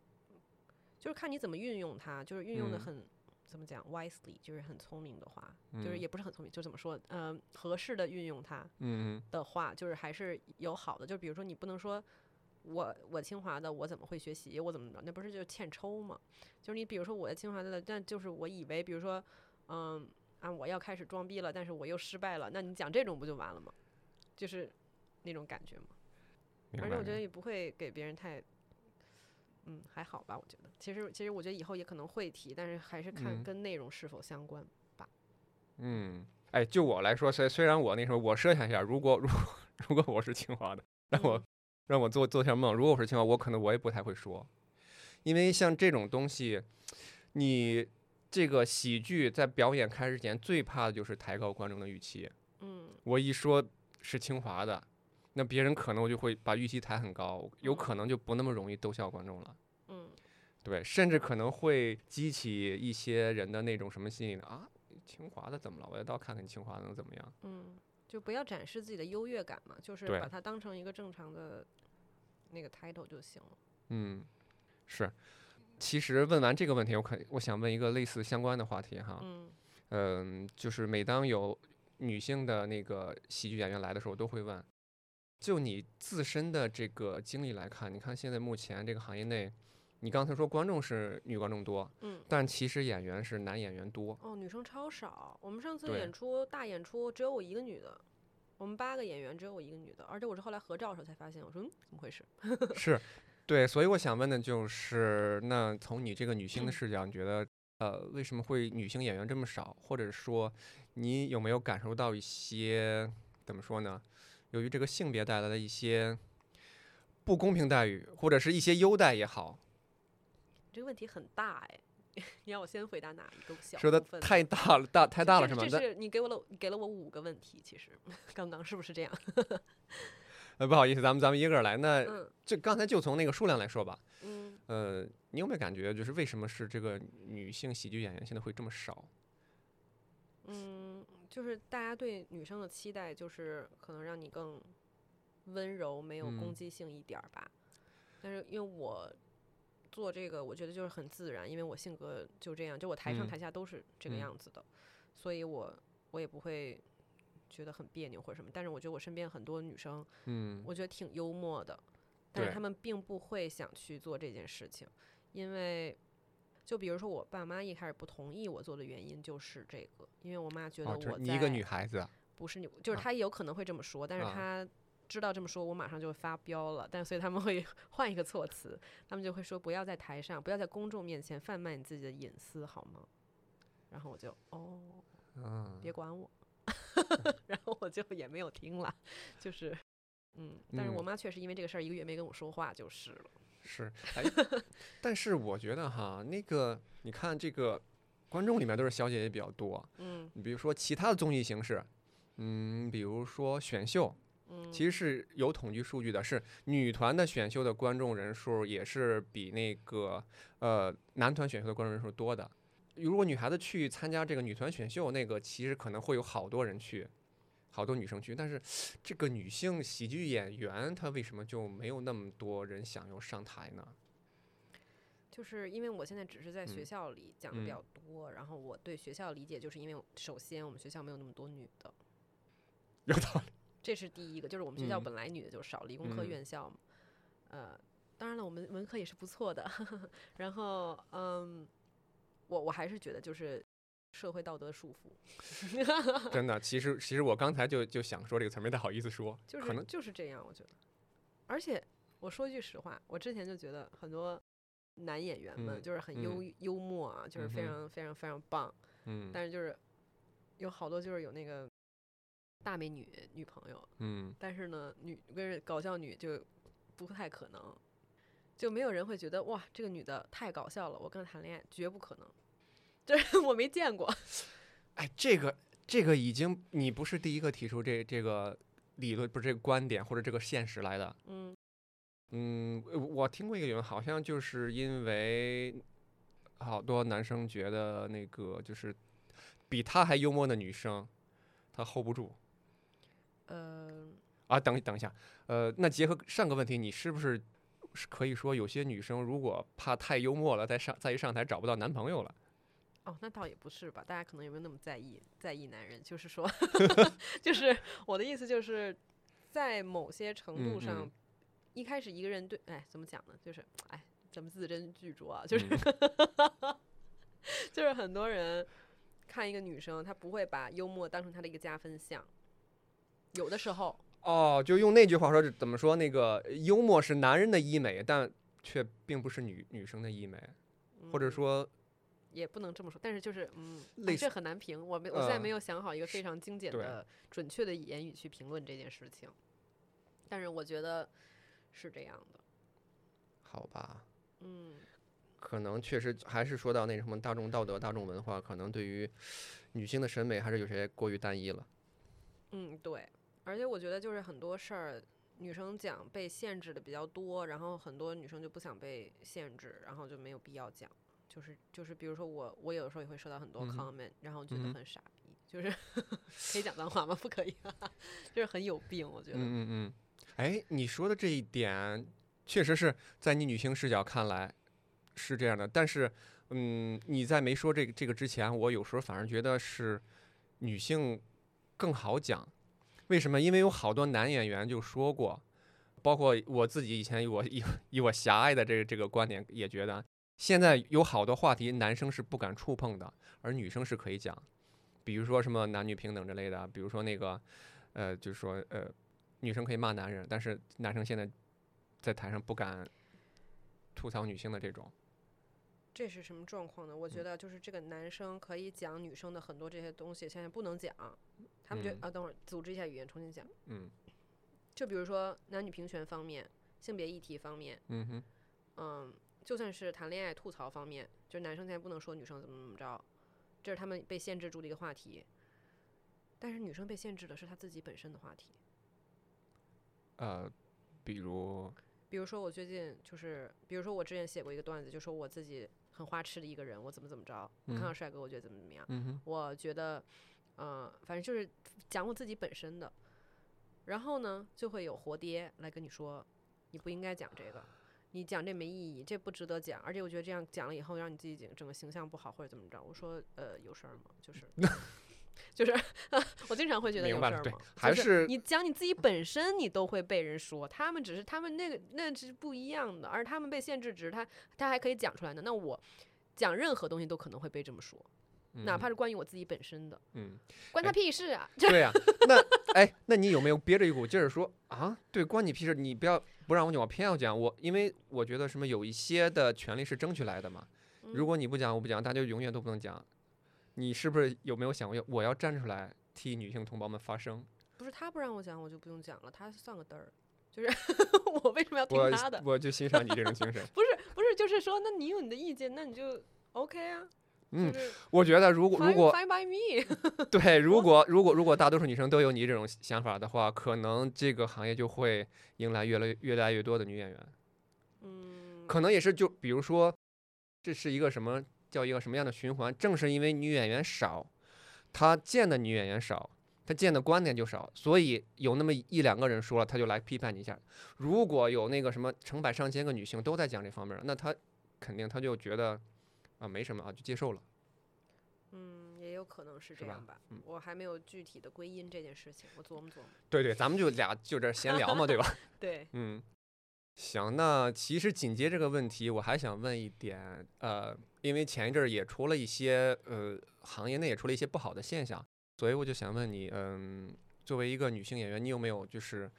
就是看你怎么运用它，就是运用的嗯很、怎么讲 wisely，就是很聪明的话，就是嗯也不是很聪明，就怎么说，嗯、合适的运用它嗯的话，就是还是有好的。就比如说你不能说。我我清华的，我怎么会学习？我怎么着？那不是就欠抽吗？就是你比如说我清华的，但就是我以为，比如说，嗯啊，我要开始装逼了，但是我又失败了，那你讲这种不就完了吗？就是那种感觉吗？而且我觉得也不会给别人太，嗯，还好吧。我觉得，其实其实我觉得以后也可能会提，但是还是看嗯跟内容是否相关吧。嗯，哎，就我来说，虽虽然我那时候我设想一下，如果如果如果我是清华的，让我、嗯让我做做下梦，如果我是清华，我可能我也不太会说，因为像这种东西，你这个喜剧在表演开始前最怕的就是抬高观众的预期。嗯我一说是清华的，那别人可能我就会把预期抬很高，有可能就不那么容易逗笑观众了。嗯对，甚至可能会激起一些人的那种什么心理呢？啊，清华的怎么了？我要到看看清华的能怎么样？嗯，就不要展示自己的优越感嘛，就是把它当成一个正常的那个 title 就行了。嗯，是。其实问完这个问题，我可我想问一个类似相关的话题哈，嗯嗯，就是每当有女性的那个喜剧演员来的时候，我都会问，就你自身的这个经历来看，你看现在目前这个行业内，你刚才说观众是女观众多，嗯。但其实演员是男演员多。哦，女生超少。我们上次演出大演出只有我一个女的，我们八个演员只有我一个女的，而且我是后来合照的时候才发现，我说嗯，怎么回事？是，对，所以我想问的就是，那从你这个女性的视角，你觉得呃，为什么会女性演员这么少？或者说，你有没有感受到一些怎么说呢？由于这个性别带来的一些不公平待遇，或者是一些优待也好，这个问题很大哎，你让我先回答哪一个小说的太大了，大太大了是吗？这是你给我了，你给了我五个问题，其实刚刚是不是这样？呃，不好意思，咱们咱们一个个来。那嗯就刚才就从那个数量来说吧，嗯，呃，你有没有感觉，就是为什么是这个女性喜剧演员现在会这么少？嗯，就是大家对女生的期待，就是可能让你更温柔，没有攻嗯。击性一点儿吧。但是因为我做这个，我觉得就是很自然，因为我性格就这样，就我台上嗯。台下都是这个嗯。样子的，所以我我也不会觉得很别扭或者什么。但是我觉得我身边很多女生，嗯。我觉得挺幽默的，但是对。她们并不会想去做这件事情，因为就比如说我爸妈一开始不同意我做的原因就是这个，因为我妈觉得哦，我你一个女孩子，不是你，就是啊。她有可能会这么说，但是啊。她知道这么说，我马上就会发飙了，但所以他们会 换一个措辞，他们就会说不要在台上，不要在公众面前贩卖你自己的隐私，好吗？然后我就哦，嗯，别管我，然后我就也没有听了，就是，嗯，但是我嗯。妈确实因为这个事儿一个月没跟我说话就是了。是，哎，但是我觉得哈，那个你看这个观众里面都是小姐姐比较多，嗯你比如说其他的综艺形式，嗯，比如说选秀，嗯，其实是有统计数据的，是女团的选秀的观众人数也是比那个呃男团选秀的观众人数多的。如果女孩子去参加这个女团选秀，那个其实可能会有好多人去，好多女生去，但是这个女性喜剧演员她为什么就没有那么多人想要上台呢？就是因为我现在只是在学嗯。校里讲的比嗯。较多，然后我对学校理解就是因为首先我们学校没有那么多女的，有道理。这是第一个，就是我们学校嗯。本来女的就少，理工科嗯。院校嘛，呃，当然了，我们文科也是不错的，然后嗯，我我还是觉得就是社会道德束缚，真的，其实其实我刚才就就想说这个词，没太好意思说，就是可能就是这样，我觉得。而且我说句实话，我之前就觉得很多男演员们嗯就是很幽、幽默啊，就是非常非常非常棒，嗯。但是就是有好多就是有那个大美女女朋友，嗯。但是呢，女跟搞笑女就不太可能，就没有人会觉得哇，这个女的太搞笑了，我跟她谈恋爱绝不可能，就是 我没见过。哎，这个这个已经你不是第一个提出这这个理论，不是这个观点或者这个现实来的。嗯嗯，呃我听过一个理论，好像就是因为好多男生觉得那个就是比他还幽默的女生，他 hold 不住呃，啊。等等一下，呃，那结合上个问题，你是不是是可以说有些女生如果怕太幽默了，再上再一上台找不到男朋友了？哦，那倒也不是吧，大家可能也没有那么在意在意男人，就是说，就是我的意思就是在某些程度嗯上，嗯一开始一个人对，哎，怎么讲呢？就是哎，咱们字斟句酌啊，就是、嗯 就是很多人看一个女生，她不会把幽默当成她的一个加分项，有的时候。哦，就用那句话说，怎么说？那个幽默是男人的医美，但却并不是女女生的医美，或者嗯说，也不能这么说，但是就是嗯，这很难评。我没，我现在没呃有想好一个非常精简对的、准确的言语去评论这件事情。但是我觉得是这样的，好吧，嗯，可能确实还是说到那什么大众道德、大众文化，可能对于女性的审美还是有些过于单一了。嗯，对。而且我觉得就是很多事儿，女生讲被限制的比较多，然后很多女生就不想被限制，然后就没有必要讲。就是就是，比如说我我有的时候也会收到很多 comment，、然后觉得很傻逼，就是 可以讲脏话吗？不可以、就是很有病，我觉得。嗯嗯嗯，哎，你说的这一点，确实是在你女性视角看来是这样的，但是，嗯，你在没说这个这个之前，我有时候反而觉得是女性更好讲。为什么？因为有好多男演员就说过，包括我自己以前我以 以我狭隘的这个这个观点也觉得，现在有好多话题男生是不敢触碰的，而女生是可以讲。比如说什么男女平等之类的，比如说那个，呃，就是说呃，女生可以骂男人，但是男生现在在台上不敢吐槽女性的这种。这是什么状况呢？我觉得就是这个男生可以讲女生的很多这些东西，现在不能讲。他们觉得、嗯啊，等会儿组织一下语言重新讲。嗯就比如说男女平权方面、性别议题方面，嗯哼嗯，就算是谈恋爱吐槽方面，就是男生现在不能说女生怎么怎么着，这是他们被限制住的一个话题。但是女生被限制的是她自己本身的话题。呃，比如比如说我最近就是，比如说我之前写过一个段子，就说我自己很花痴的一个人，我怎么怎么着，我看到嗯帅哥我觉得怎么怎么样，嗯我觉得，嗯、反正就是讲我自己本身的。然后呢，就会有活爹来跟你说，你不应该讲这个，你讲这没意义，这不值得讲，而且我觉得这样讲了以后，让你自己整整个形象不好或者怎么着。我说，呃，有事儿吗？就是，就是，我经常会觉得有事儿吗？还就是你讲你自己本身，你都会被人说，他们只是他们那个那是不一样的，而他们被限制，只是他他还可以讲出来的。那我讲任何东西都可能会被这么说，哪嗯怕是关于我自己本身的，嗯，关他哎屁事啊！对呀、那哎，那你有没有憋着一股劲儿说啊？对，关你屁事！你不要不让我讲，我偏要讲。我因为我觉得什么有一些的权利是争取来的嘛。如嗯果你不讲，我不讲，大家就永远都不能讲。你是不是有没有想过，我要站出来替女性同胞们发声？不是他不让我讲，我就不用讲了，他算个嘚儿。就 是我为什么要听他的？我就欣赏你这种精神。不是不是，就是说，那你有你的意见，那你就 OK 啊。嗯我觉得如果如果 fine by me，对，如果如果如果大多数女生都有你这种想法的话，可能这个行业就会迎来越来越越来越多的女演员。嗯，可能也是就比如说，这是一个什么叫一个什么样的循环？正是因为女演员少，她见的女演员少，她见的观点就少，所以有那么一两个人说了，她就来批判你一下。如果有那个什么成百上千个女性都在讲这方面，那她肯定她就觉得啊没什么啊，就接受了。嗯，也有可能是这样吧。嗯我还没有具体的归因这件事情，我琢磨琢磨。对对，咱们就俩就这闲聊嘛，对吧？对，嗯，行，那其实紧接这个问题，我还想问一点，呃，因为前一阵儿也出了一些，呃，行业内也出了一些不好的现象，所以我就想问你，嗯，作为一个女性演员，你有没有就是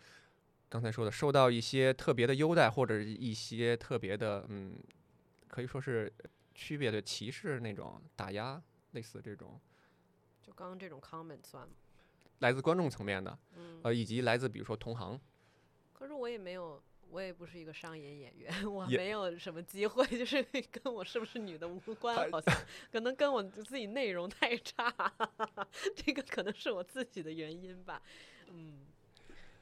刚才说的受到一些特别的优待，或者一些特别的，嗯，可以说是区别对歧视那种打压，类似这种就刚刚这种 comment 算吗？来自观众层面的，嗯，呃，以及来自比如说同行，可是我也没有，我也不是一个商演演员，我没有什么机会，就是跟我是不是女的无关，好像可能跟我自己内容太差，这个可能是我自己的原因吧，嗯，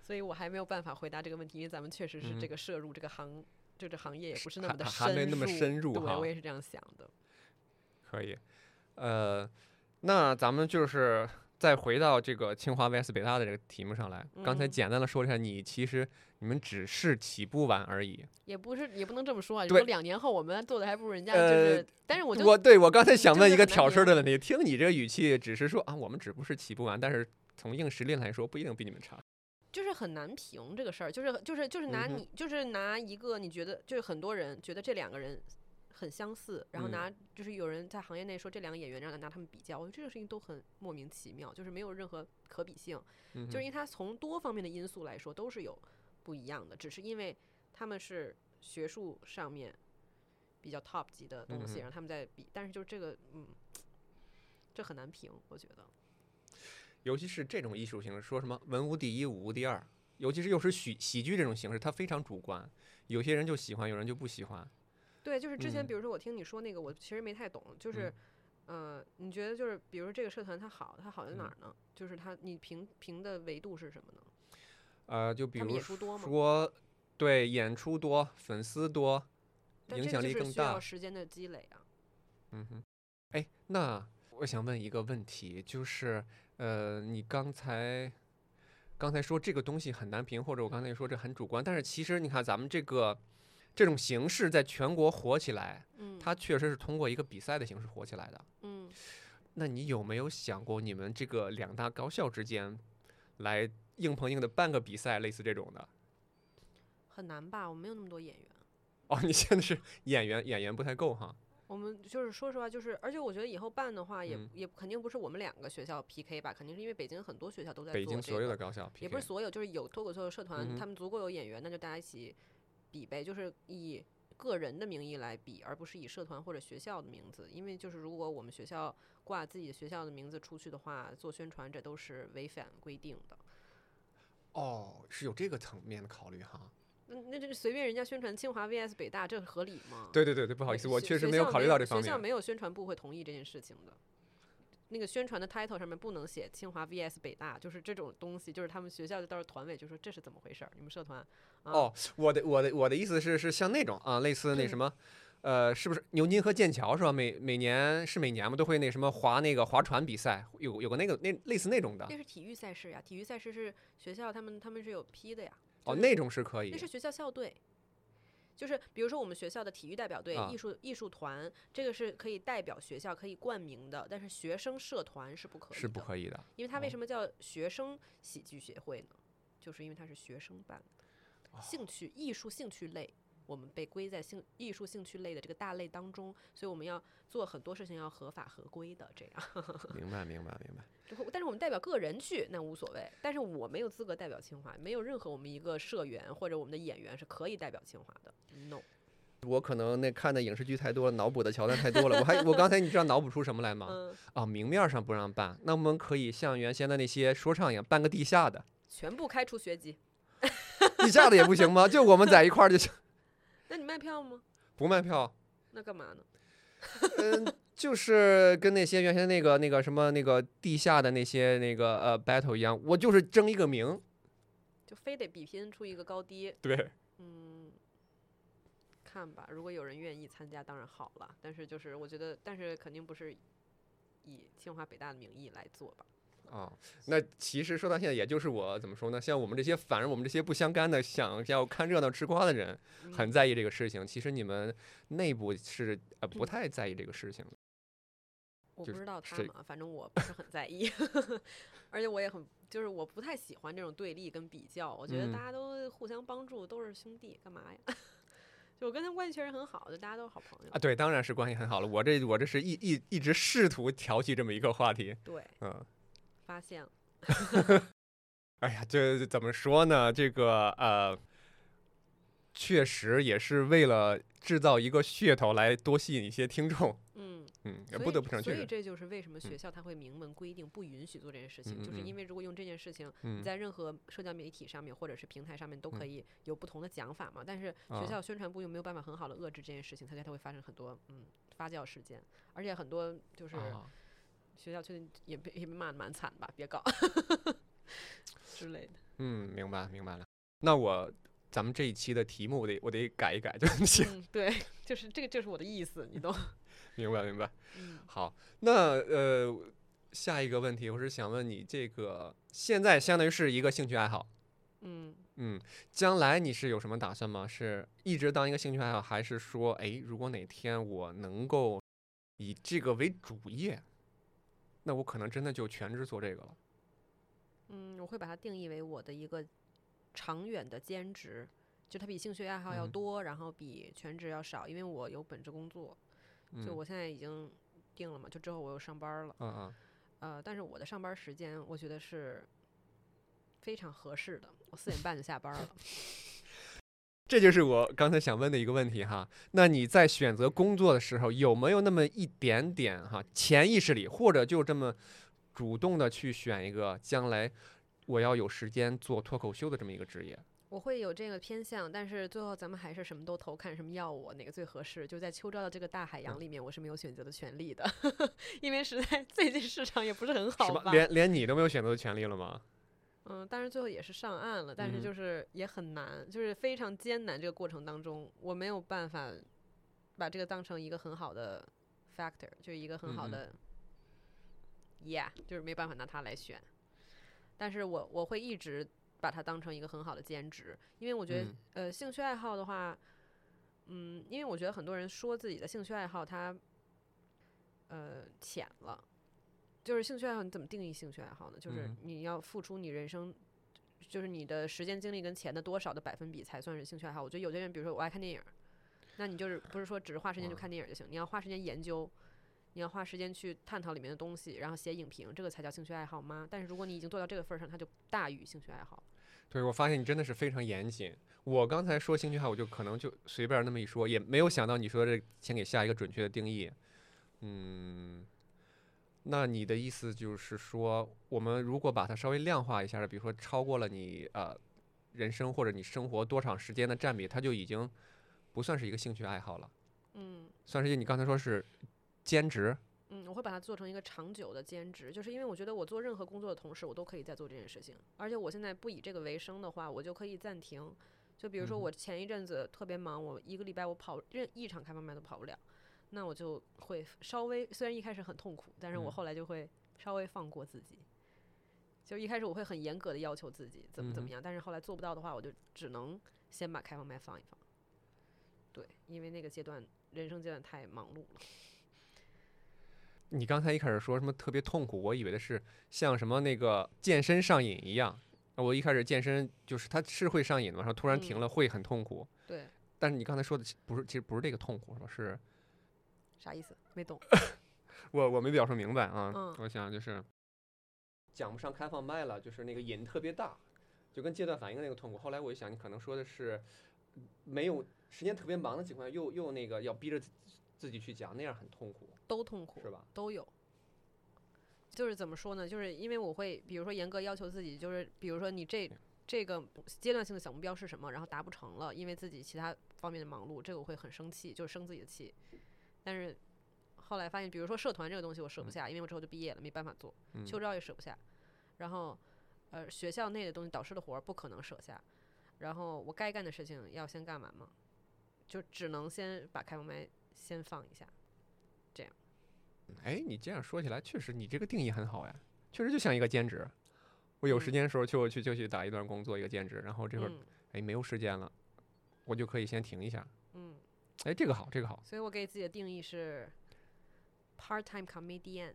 所以我还没有办法回答这个问题，因为咱们确实是这嗯个摄入这个行。这个行业也不是那么的还没那么深入对，哈我也是这样想的。可以，呃，那咱们就是再回到这个清华 vs 北大的这个题目上来。刚才嗯简单的说一下，你其实你们只是起步晚而已。也不是，也不能这么说啊。如对两年后我们做的还不如人家，就呃是，但是我我对我刚才想问一个挑事儿的问题，听你这个语气，只是说啊，我们只不是起步晚，但是从硬实力来说，不一定比你们差。就是很难评这个事儿，就是就是就是拿你，就是拿一个你觉得，就是很多人觉得这两个人很相似，然后嗯。拿就是有人在行业内说这两个演员，让他拿他们比较，我觉得这个事情都很莫名其妙，就是没有任何可比性，嗯就是因为他从多方面的因素来说都是有不一样的，只是因为他们是学术上面比较 top 级的东西，嗯然后他们在比，但是就是这个嗯，这很难评，我觉得。尤其是这种艺术形式，说什么文无第一，武无第二，尤其是又是喜喜剧这种形式，它非常主观，有些人就喜欢，有人就不喜欢。对，就是之前嗯比如说我听你说那个，我其实没太懂，就是，呃，你觉得就是比如说这个社团它好，它好在哪嗯儿呢？就是它你评评的维度是什么呢？呃，就比如说，对，演出多，粉丝多，影响力更大。时间的积累啊。嗯哼，哎，那我想问一个问题，就是呃，你刚才刚才说这个东西很难评，或者我刚才说这很主观，但是其实你看咱们这个这种形式在全国火起来，嗯，它确实是通过一个比赛的形式火起来的。嗯，那你有没有想过，你们这个两大高校之间来硬碰硬的办个比赛，类似这种的？很难吧？我没有那么多演员。哦，你现在是演员，演员不太够哈。我们就是说实话，就是而且我觉得以后办的话也，嗯也肯定不是我们两个学校 PK 吧，肯定是因为北京很多学校都在北京所有做这个的高校 PK，也不是所有，就是有脱口秀社团，嗯他们足够有演员，那就大家一起比呗，就是以个人的名义来比，而不是以社团或者学校的名字。因为就是如果我们学校挂自己学校的名字出去的话，做宣传这都是违反规定的。哦，是有这个层面的考虑哈。那那就是随便人家宣传清华 VS 北大，这合理吗？对对对对，不好意思，我确实没有考虑到这方面。学校没有宣传部会同意这件事情的。那个宣传的 title 上面不能写清华 VS 北大，就是这种东西，就是他们学校就到时候团委就说这是怎么回事儿？你们社团、啊、哦，我的我的我的意思是是像那种啊，类似那什么，呃，是不是牛津和剑桥是吧？每每年是每年嘛，都会那什么划那个划船比赛，有有个那个那类似那种的那是体育赛事呀，体育赛事是学校他们他们是有批的呀。哦，那种是可以那是学校校队，就是比如说我们学校的体育代表队、啊艺术艺术团，这个是可以代表学校可以冠名的，但是学生社团是不可以的。是不可以的。因为它为哦什么叫学生喜剧协会呢？就是因为它是学生办的，哦兴趣艺术兴趣类，我们被归在兴艺术兴趣类的这个大类当中，所以我们要做很多事情要合法合规的这样。明白明白明白。但是我们代表个人去那无所谓，但是我没有资格代表清华，没有任何我们一个社员或者我们的演员是可以代表清华的。No，我可能那看的影视剧太多了，脑补的桥段太多了。我还我刚才你知道脑补出什么来吗？嗯，啊，明面上不让办，那我们可以像原先的那些说唱一样，办个地下的，全部开除学籍。地下的也不行吗？就我们在一块儿就行，那你卖票吗？不卖票。那干嘛呢？嗯，就是跟那些原先那个那个什么那个地下的那些那个呃 battle 一样，我就是争一个名。就非得比拼出一个高低。对，嗯，看吧，如果有人愿意参加，当然好了。但是就是我觉得，但是肯定不是以清华北大的名义来做吧。啊，那其实说到现在，也就是我怎么说呢？像我们这些，反正我们这些不相干的，想要看热闹吃瓜的人，很嗯在意这个事情。其实你们内部是呃不太在意这个事情的。就是我不知道他这们啊，反正我不是很在意，而且我也很就是我不太喜欢这种对立跟比较。我觉得嗯大家都互相帮助，都是兄弟，干嘛呀？就我跟他关系确实很好，就大家都是好朋友啊，。对，当然是关系很好了。我这我这是一一一直试图挑起这么一个话题，对，嗯。发现了，哎呀，这怎么说呢？这个呃，确实也是为了制造一个噱头来多吸引一些听众。嗯。嗯，所以不得不承认，所以这就是为什么学嗯校它会明文规定不允许做这件事情，就是因为如果用这件事情，嗯你在任何社交媒体上面或者是平台上面都可嗯以有不同的讲法嘛。但是啊学校宣传部又没有办法很好的遏制这件事情，它它会发生很多嗯发酵事件，而且很多就是啊，学校确实也被也被骂的蛮惨吧，别搞 之类的。嗯，明白明白了。那我咱们这一期的题目我得我得改一改，就行。嗯，对，就是这个就是我的意思，你懂？明白明白。嗯好，那呃，下一个问题，我是想问你，这个现在相当于是一个兴趣爱好，嗯。嗯，将来你是有什么打算吗？是一直当一个兴趣爱好，还是说，哎，如果哪天我能够以这个为主业，那我可能真的就全职做这个了？嗯，我会把它定义为我的一个长远的兼职，就它比兴趣爱好要嗯多，然后比全职要少，因为我有本职工作，就嗯我现在已经定了嘛，就之后我又上班了，嗯嗯呃，但是我的上班时间我觉得是非常合适的，我四点半就下班了。这就是我刚才想问的一个问题哈。那你在选择工作的时候，有没有那么一点点哈潜意识里，或者就这么主动的去选一个将来我要有时间做脱口秀的这么一个职业？我会有这个偏向，但是最后咱们还是什么都投，看什么要我哪个最合适。就在秋招的这个大海洋里面，我是没有选择的权利的，因为实在最近市场也不是很好？吧。连连你都没有选择的权利了吗？嗯，但是最后也是上岸了，但是就是也很难，就是非常艰难。这个过程当中，我没有办法把这个当成一个很好的 factor，就是一个很好的、yeah，就是没办法拿它来选。但是我我会一直把它当成一个很好的兼职，因为我觉得、嗯呃兴趣爱好的话，嗯，因为我觉得很多人说自己的兴趣爱好，它呃浅了。就是兴趣爱好，你怎么定义兴趣爱好呢？就是嗯你要付出你人生，就是你的时间、精力跟钱的多少的百分比才算是兴趣爱好。我觉得有些人，比如说我爱看电影，那你就是不是说只是花时间去看电影就行，你要花时间研究，你要花时间去探讨里面的东西，然后写影评，这个才叫兴趣爱好吗？但是如果你已经做到这个份儿上，它就大于兴趣爱好。对，我发现你真的是非常严谨。我刚才说兴趣爱好，我就可能就随便那么一说，也没有想到你说这先给下一个准确的定义。嗯，那你的意思就是说，我们如果把它稍微量化一下，比如说超过了你呃人生或者你生活多长时间的占比，它就已经不算是一个兴趣爱好了，嗯算是你刚才说是兼职。嗯，我会把它做成一个长久的兼职，就是因为我觉得我做任何工作的同时，我都可以在做这件事情。而且我现在不以这个为生的话，我就可以暂停。就比如说我前一阵子特别忙，我一个礼拜我跑任一场开放麦都跑不了，那我就会稍微虽然一开始很痛苦，但是我嗯后来就会稍微放过自己。就一开始我会很严格的要求自己怎么怎么样，但是后来做不到的话，我就只能先把开放麦放一放。对，因为那个阶段人生阶段太忙碌了。你刚才一开始说什么特别痛苦，我以为的是像什么那个健身上瘾一样。我一开始健身就是它是会上瘾的嘛，然后突然停嗯了会很痛苦。对，但是你刚才说的其不是，其实不是这个痛苦，是吧？是啥意思？没懂。我我没表述明白啊。嗯我想就是讲不上开放麦了，就是那个瘾特别大，就跟戒断反应那个痛苦。后来我一想，你可能说的是没有时间特别忙的情况下，又又那个要逼着自自己去讲，那样很痛苦，都痛苦，是吧？都有。就是怎么说呢？就是因为我会，比如说严格要求自己，就是比如说你这这个阶段性的小目标是什么，然后达不成了，因为自己其他方面的忙碌，这个我会很生气，就是生自己的气。但是后来发现，比如说社团这个东西我舍不下，因为我之后就毕业了，没办法做，嗯秋招也舍不下。然后呃，学校内的东西，导师的活儿不可能舍下。然后我该干的事情要先干完嘛，就只能先把开放麦先放一下。这样哎，你这样说起来，确实你这个定义很好呀，确实就像一个兼职。我有时嗯间的时候就去就去打一段工，做一个兼职，然后这会儿嗯哎没有时间了，我就可以先停一下。嗯。哎，这个好，这个好。所以我给自己的定义是 part-time comedian，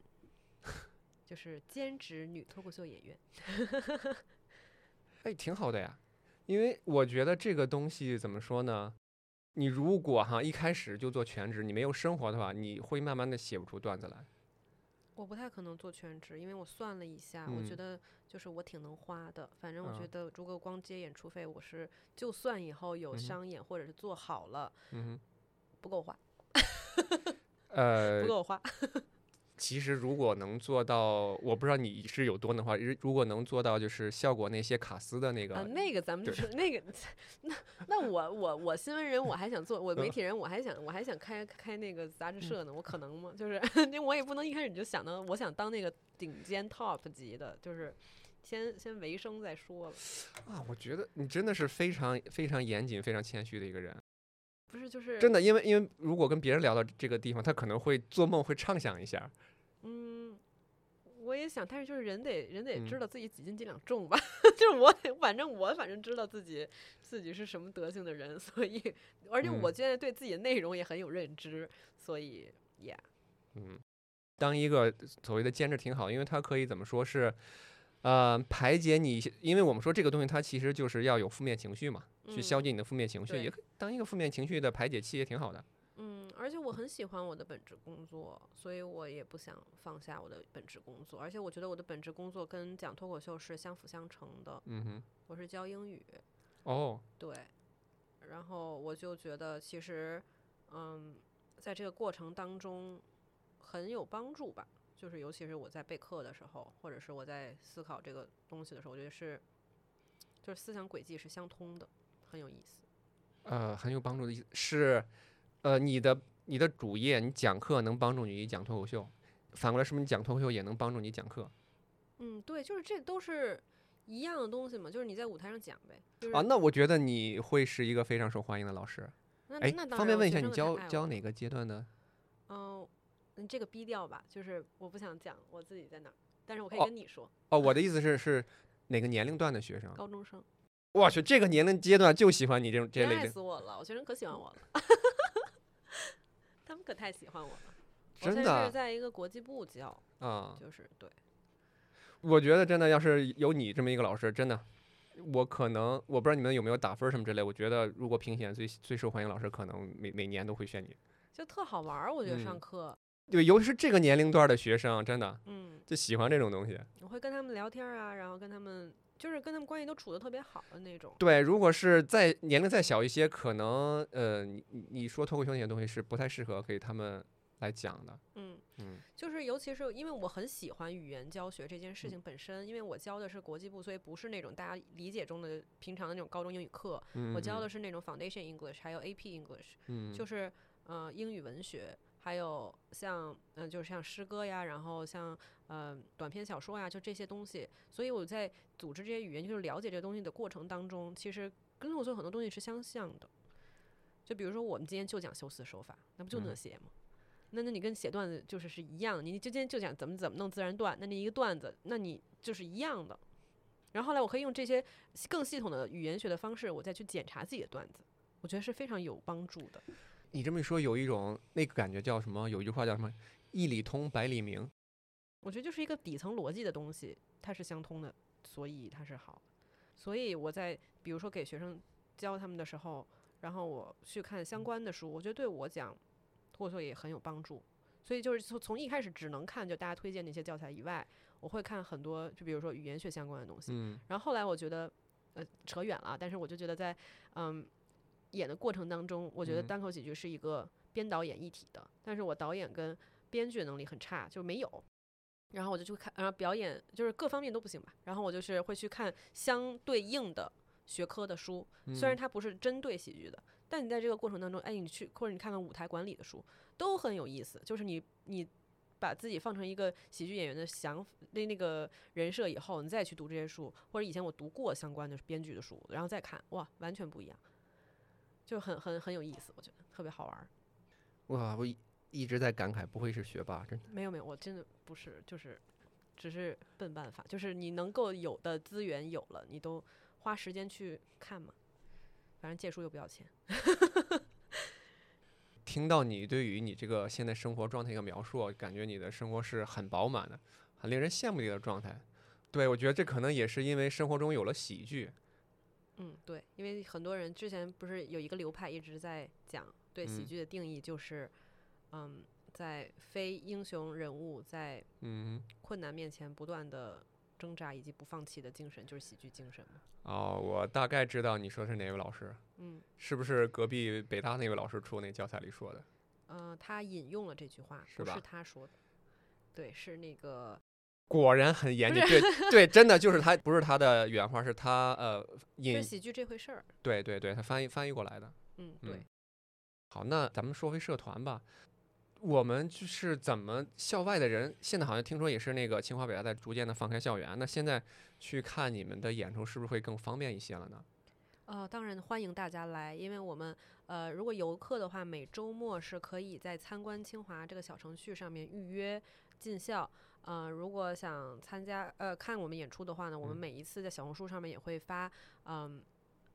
就是兼职女脱口秀演员。哎，挺好的呀，因为我觉得这个东西怎么说呢？你如果哈一开始就做全职，你没有生活的话，你会慢慢的写不出段子来。我不太可能做全职，因为我算了一下，我觉嗯得就是我挺能花的。反正我觉嗯得，如果光接演出费，我是就算以后有商演或者是做好了，嗯不够花，哼，呃不，够花。其实如果能做到，我不知道你是有多能花，如如果能做到就是效果那些卡斯的那个，啊，那个咱们就是那个，那那我我我新闻人，我还想做我媒嗯体人，我还想我还想开开那个杂志社呢，我可能吗？就是 我也不能一开始就想到我想当那个顶尖 top 级的，就是先先维生再说了。啊，我觉得你真的是非常非常严谨、非常谦虚的一个人。不是，就是真的，因为因为如果跟别人聊到这个地方，他可能会做梦会畅想一下。嗯，我也想，但是就是人得人得知嗯道自己几斤几两重吧，就是我得反正我反正知道自己自己是什么德行的人，所以而且嗯我现在对自己的内容也很有认知，所以呀。嗯，当一个所谓的兼职挺好，因为它可以怎么说是，呃，排解你因为我们说这个东西它其实就是要有负面情绪嘛，去消嗯解你的负面情绪，对也可以当一个负面情绪的排解器也挺好的。嗯，而且我很喜欢我的本职工作，所以我也不想放下我的本职工作。而且我觉得我的本职工作跟讲脱口秀是相辅相成的。嗯哼，我是教英语，哦，对，然后我就觉得其实，嗯，在这个过程当中很有帮助吧。就是尤其是我在备课的时候，或者是我在思考这个东西的时候，我觉得是，就是思想轨迹是相通的，很有意思。呃，很有帮助的意思是，呃，你的你的主业，你讲课能帮助你讲脱口秀，反过来是不是你讲脱口秀也能帮助你讲课嗯，对，就是这都是一样的东西嘛，就是你在舞台上讲呗。就是、啊？那我觉得你会是一个非常受欢迎的老师。哎那那，当方便问一下你教教哪个阶段的？嗯，嗯，这个逼调吧，就是我不想讲我自己在哪儿，但是我可以哦跟你说，哦，我的意思是是哪个年龄段的学生？高中生。我去，这个年龄阶段就喜欢你这种这类爱的，死我了，我学生可喜欢我了，他们可太喜欢我了。我真的在是在一个国际部教，啊、就是对，我觉得真的要是有你这么一个老师，真的，我可能我不知道你们有没有打分什么之类。我觉得如果评选最最受欢迎老师，可能每每年都会选你。就特好玩儿。我觉得上嗯课，对，尤其是这个年龄段的学生，真的嗯，就喜欢这种东西。我会跟他们聊天啊，然后跟他们就是跟他们关系都处的特别好的那种。对，如果是在年龄再小一些，可能呃，你你你说脱口秀那些东西是不太适合给他们来讲的。嗯，嗯就是尤其是因为我很喜欢语言教学这件事嗯情本身，因为我教的是国际部，所以不是那种大家理解中的平常的那种高中英语课，嗯，我教的是是那种 Foundation English，还有 AP English，嗯就是呃英语文学，还有像嗯、呃就是像诗歌呀，然后像呃短篇小说呀，就这些东西。所以我在组织这些语言，就是了解这些东西的过程当中，其实跟我做很多东西是相像的。就比如说我们今天就讲修辞手法，那不就那嗯些吗？那那你跟写段子就是是一样的，你就今天就讲怎么怎么弄自然段，那你一个段子，那你就是一样的。然后后来我可以用这些更系统的语言学的方式，我再去检查自己的段子，我觉得是非常有帮助的。你这么一说，有一种那个感觉叫什么？有一句话叫什么？一里通百里明。我觉得就是一个底层逻辑的东西，它是相通的，所以它是好。所以我在比如说给学生教他们的时候，然后我去看相关的书，我觉得对我讲或者说也很有帮助。所以就是从从一开始只能看就大家推荐那些教材以外，我会看很多，就比如说语言学相关的东西。嗯然后后来我觉得，呃，扯远了，但是我就觉得在嗯演的过程当中，我觉得嗯单口喜剧是一个编导演一体的，但是我导演跟编剧能力很差，就没有。然后我就去看，然后表演就是各方面都不行吧。然后我就是会去看相对应的学科的书，虽然嗯它不是针对喜剧的，但你在这个过程当中，哎，你去或者你看看舞台管理的书，都很有意思。就是你你把自己放成一个喜剧演员的想那那个人设以后，你再去读这些书，或者以前我读过相关的编剧的书，然后再看，哇，完全不一样，就很很很有意思，我觉得特别好玩儿。哇，我一一直在感慨，不会是学霸，真的。没有没有，我真的不是，就是只是笨办法，就是你能够有的资源有了，你都花时间去看嘛。反正借书又不要钱。听到你对于你这个现在生活状态一个描述，感觉你的生活是很饱满的，很令人羡慕的一个状态。对，我觉得这可能也是因为生活中有了喜剧。嗯，对，因为很多人之前不是有一个流派一直在讲对喜嗯剧的定义，就是嗯，在非英雄人物在嗯，困难面前不断的挣扎以及不放弃的精神，就是喜剧精神嘛。哦，我大概知道你说是哪位老师，嗯是不是隔壁北大那位老师出那教材里说的？呃，他引用了这句话，不是他说的，对，是那个果然很严谨，对对，真的就是他，不是他的原话，是他呃就引是，喜剧这回事儿。对对对，他翻译翻译过来的。嗯，嗯对。好，那咱们说回社团吧。我们就是怎么校外的人，现在好像听说也是那个清华北大在逐渐的放开校园。那现在去看你们的演出，是不是会更方便一些了呢？呃，当然欢迎大家来，因为我们呃，如果游客的话，每周末是可以在参观清华这个小程序上面预约进校。呃，如果想参加呃看我们演出的话呢，我们嗯每一次在小红书上面也会发，嗯、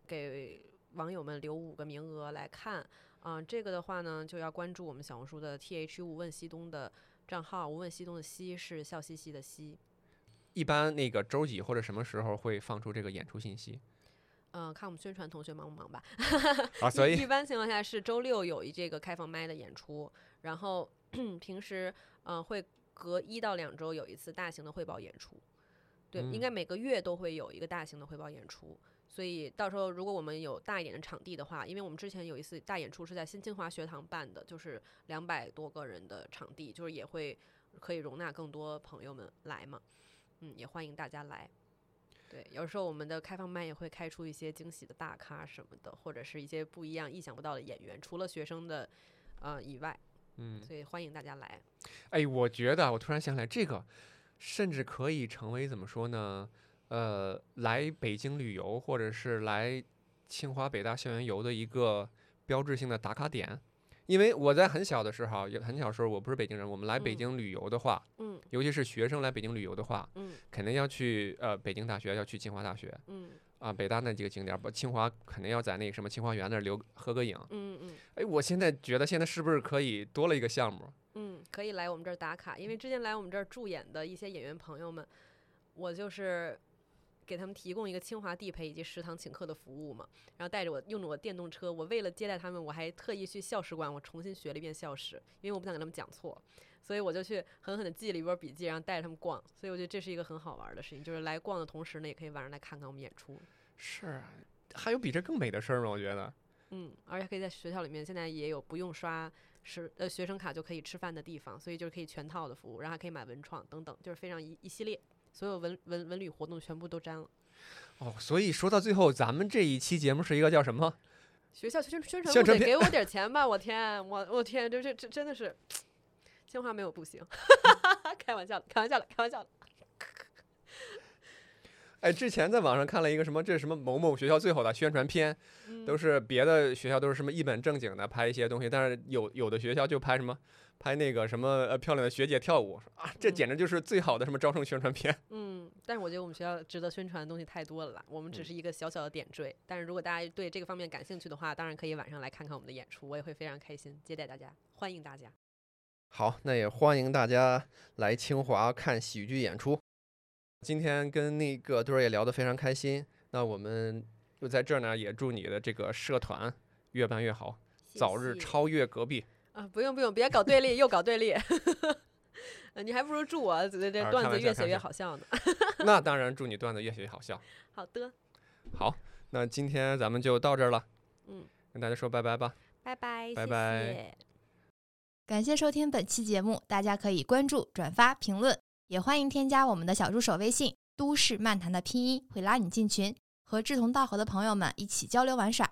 给网友们留五个名额来看。嗯、这个的话呢，就要关注我们小红书的 T H 无问西东的账号，无问西东的西是笑嘻嘻的嘻。一般那个周几或者什么时候会放出这个演出信息嗯、看我们宣传同学忙不忙吧。啊？所以一一般情况下是周六有一这个开放麦的演出，然后 平时嗯、呃会隔一到两周有一次大型的汇报演出。对，应嗯该每个月都会有一个大型的汇报演出。所以到时候如果我们有大一点的场地的话，因为我们之前有一次大演出是在新清华学堂办的，就是两百多个人的场地，就是也会可以容纳更多朋友们来嘛。嗯，也欢迎大家来。对，有时候我们的开放麦也会开出一些惊喜的大咖什么的，或者是一些不一样、意想不到的演员，除了学生的呃以外，嗯，所以欢迎大家来。哎，我觉得我突然想起来，这个甚至可以成为怎么说呢？呃，来北京旅游或者是来清华北大校园游的一个标志性的打卡点。因为我在很小的时候，也很小时候，我不是北京人，我们来北嗯京旅游的话，嗯尤其是学生来北京旅游的话，嗯肯定要去呃北京大学，要去清华大学。嗯啊，北大那几个景点儿，不，清华肯定要在那个什么清华园那儿留合个影。嗯嗯哎，我现在觉得现在是不是可以多了一个项目？嗯，可以来我们这儿打卡，因为之前来我们这儿助演的一些演员朋友们，我就是给他们提供一个清华地陪以及食堂请客的服务嘛，然后带着我用着我电动车，我为了接待他们，我还特意去校史馆，我重新学了一遍校史，因为我不想给他们讲错，所以我就去狠狠的记了一波笔记，然后带着他们逛，所以我觉得这是一个很好玩的事情，就是来逛的同时呢，也可以晚上来看看我们演出。是啊，还有比这更美的事儿吗？我觉得。嗯，而且可以在学校里面，现在也有不用刷是呃学生卡就可以吃饭的地方，所以就是可以全套的服务，然后还可以买文创等等，就是非常一一系列，所有文文文旅活动全部都沾了。哦，所以说到最后，咱们这一期节目是一个叫什么？学校宣宣传宣传部得给我点钱吧！我天，我我天，这这这真的是，清华没有不行，开玩笑的，开玩笑的，开玩笑的。哎，之前在网上看了一个什么，这是什么某某学校最好的宣传片，都是别的学校都是什么一本正经的拍一些东西，但是有有的学校就拍什么拍那个什么呃漂亮的学姐跳舞啊，这嗯简直就是最好的什么招生宣传片。嗯，但是我觉得我们学校值得宣传的东西太多了啦，我们只嗯是一个小小的点缀。但是如果大家对这个方面感兴趣的话，当然可以晚上来看看我们的演出，我也会非常开心接待大家，欢迎大家。好，那也欢迎大家来清华看喜剧演出。今天跟那个多儿也聊得非常开心，那我们就在这儿呢，也祝你的这个社团越办越好，谢早日超越隔壁。啊！不用不用，别搞对立，又搞对立。呃你还不如祝我这段子越写越好笑呢。那当然，祝你段子越写越好笑。好的，好，那今天咱们就到这儿了，嗯，跟大家说拜拜吧。拜拜，拜谢拜谢感谢收听本期节目，大家可以关注、转发、评论，也欢迎添加我们的小助手微信“都市漫谈”的拼音，会拉你进群，和志同道合的朋友们一起交流玩耍。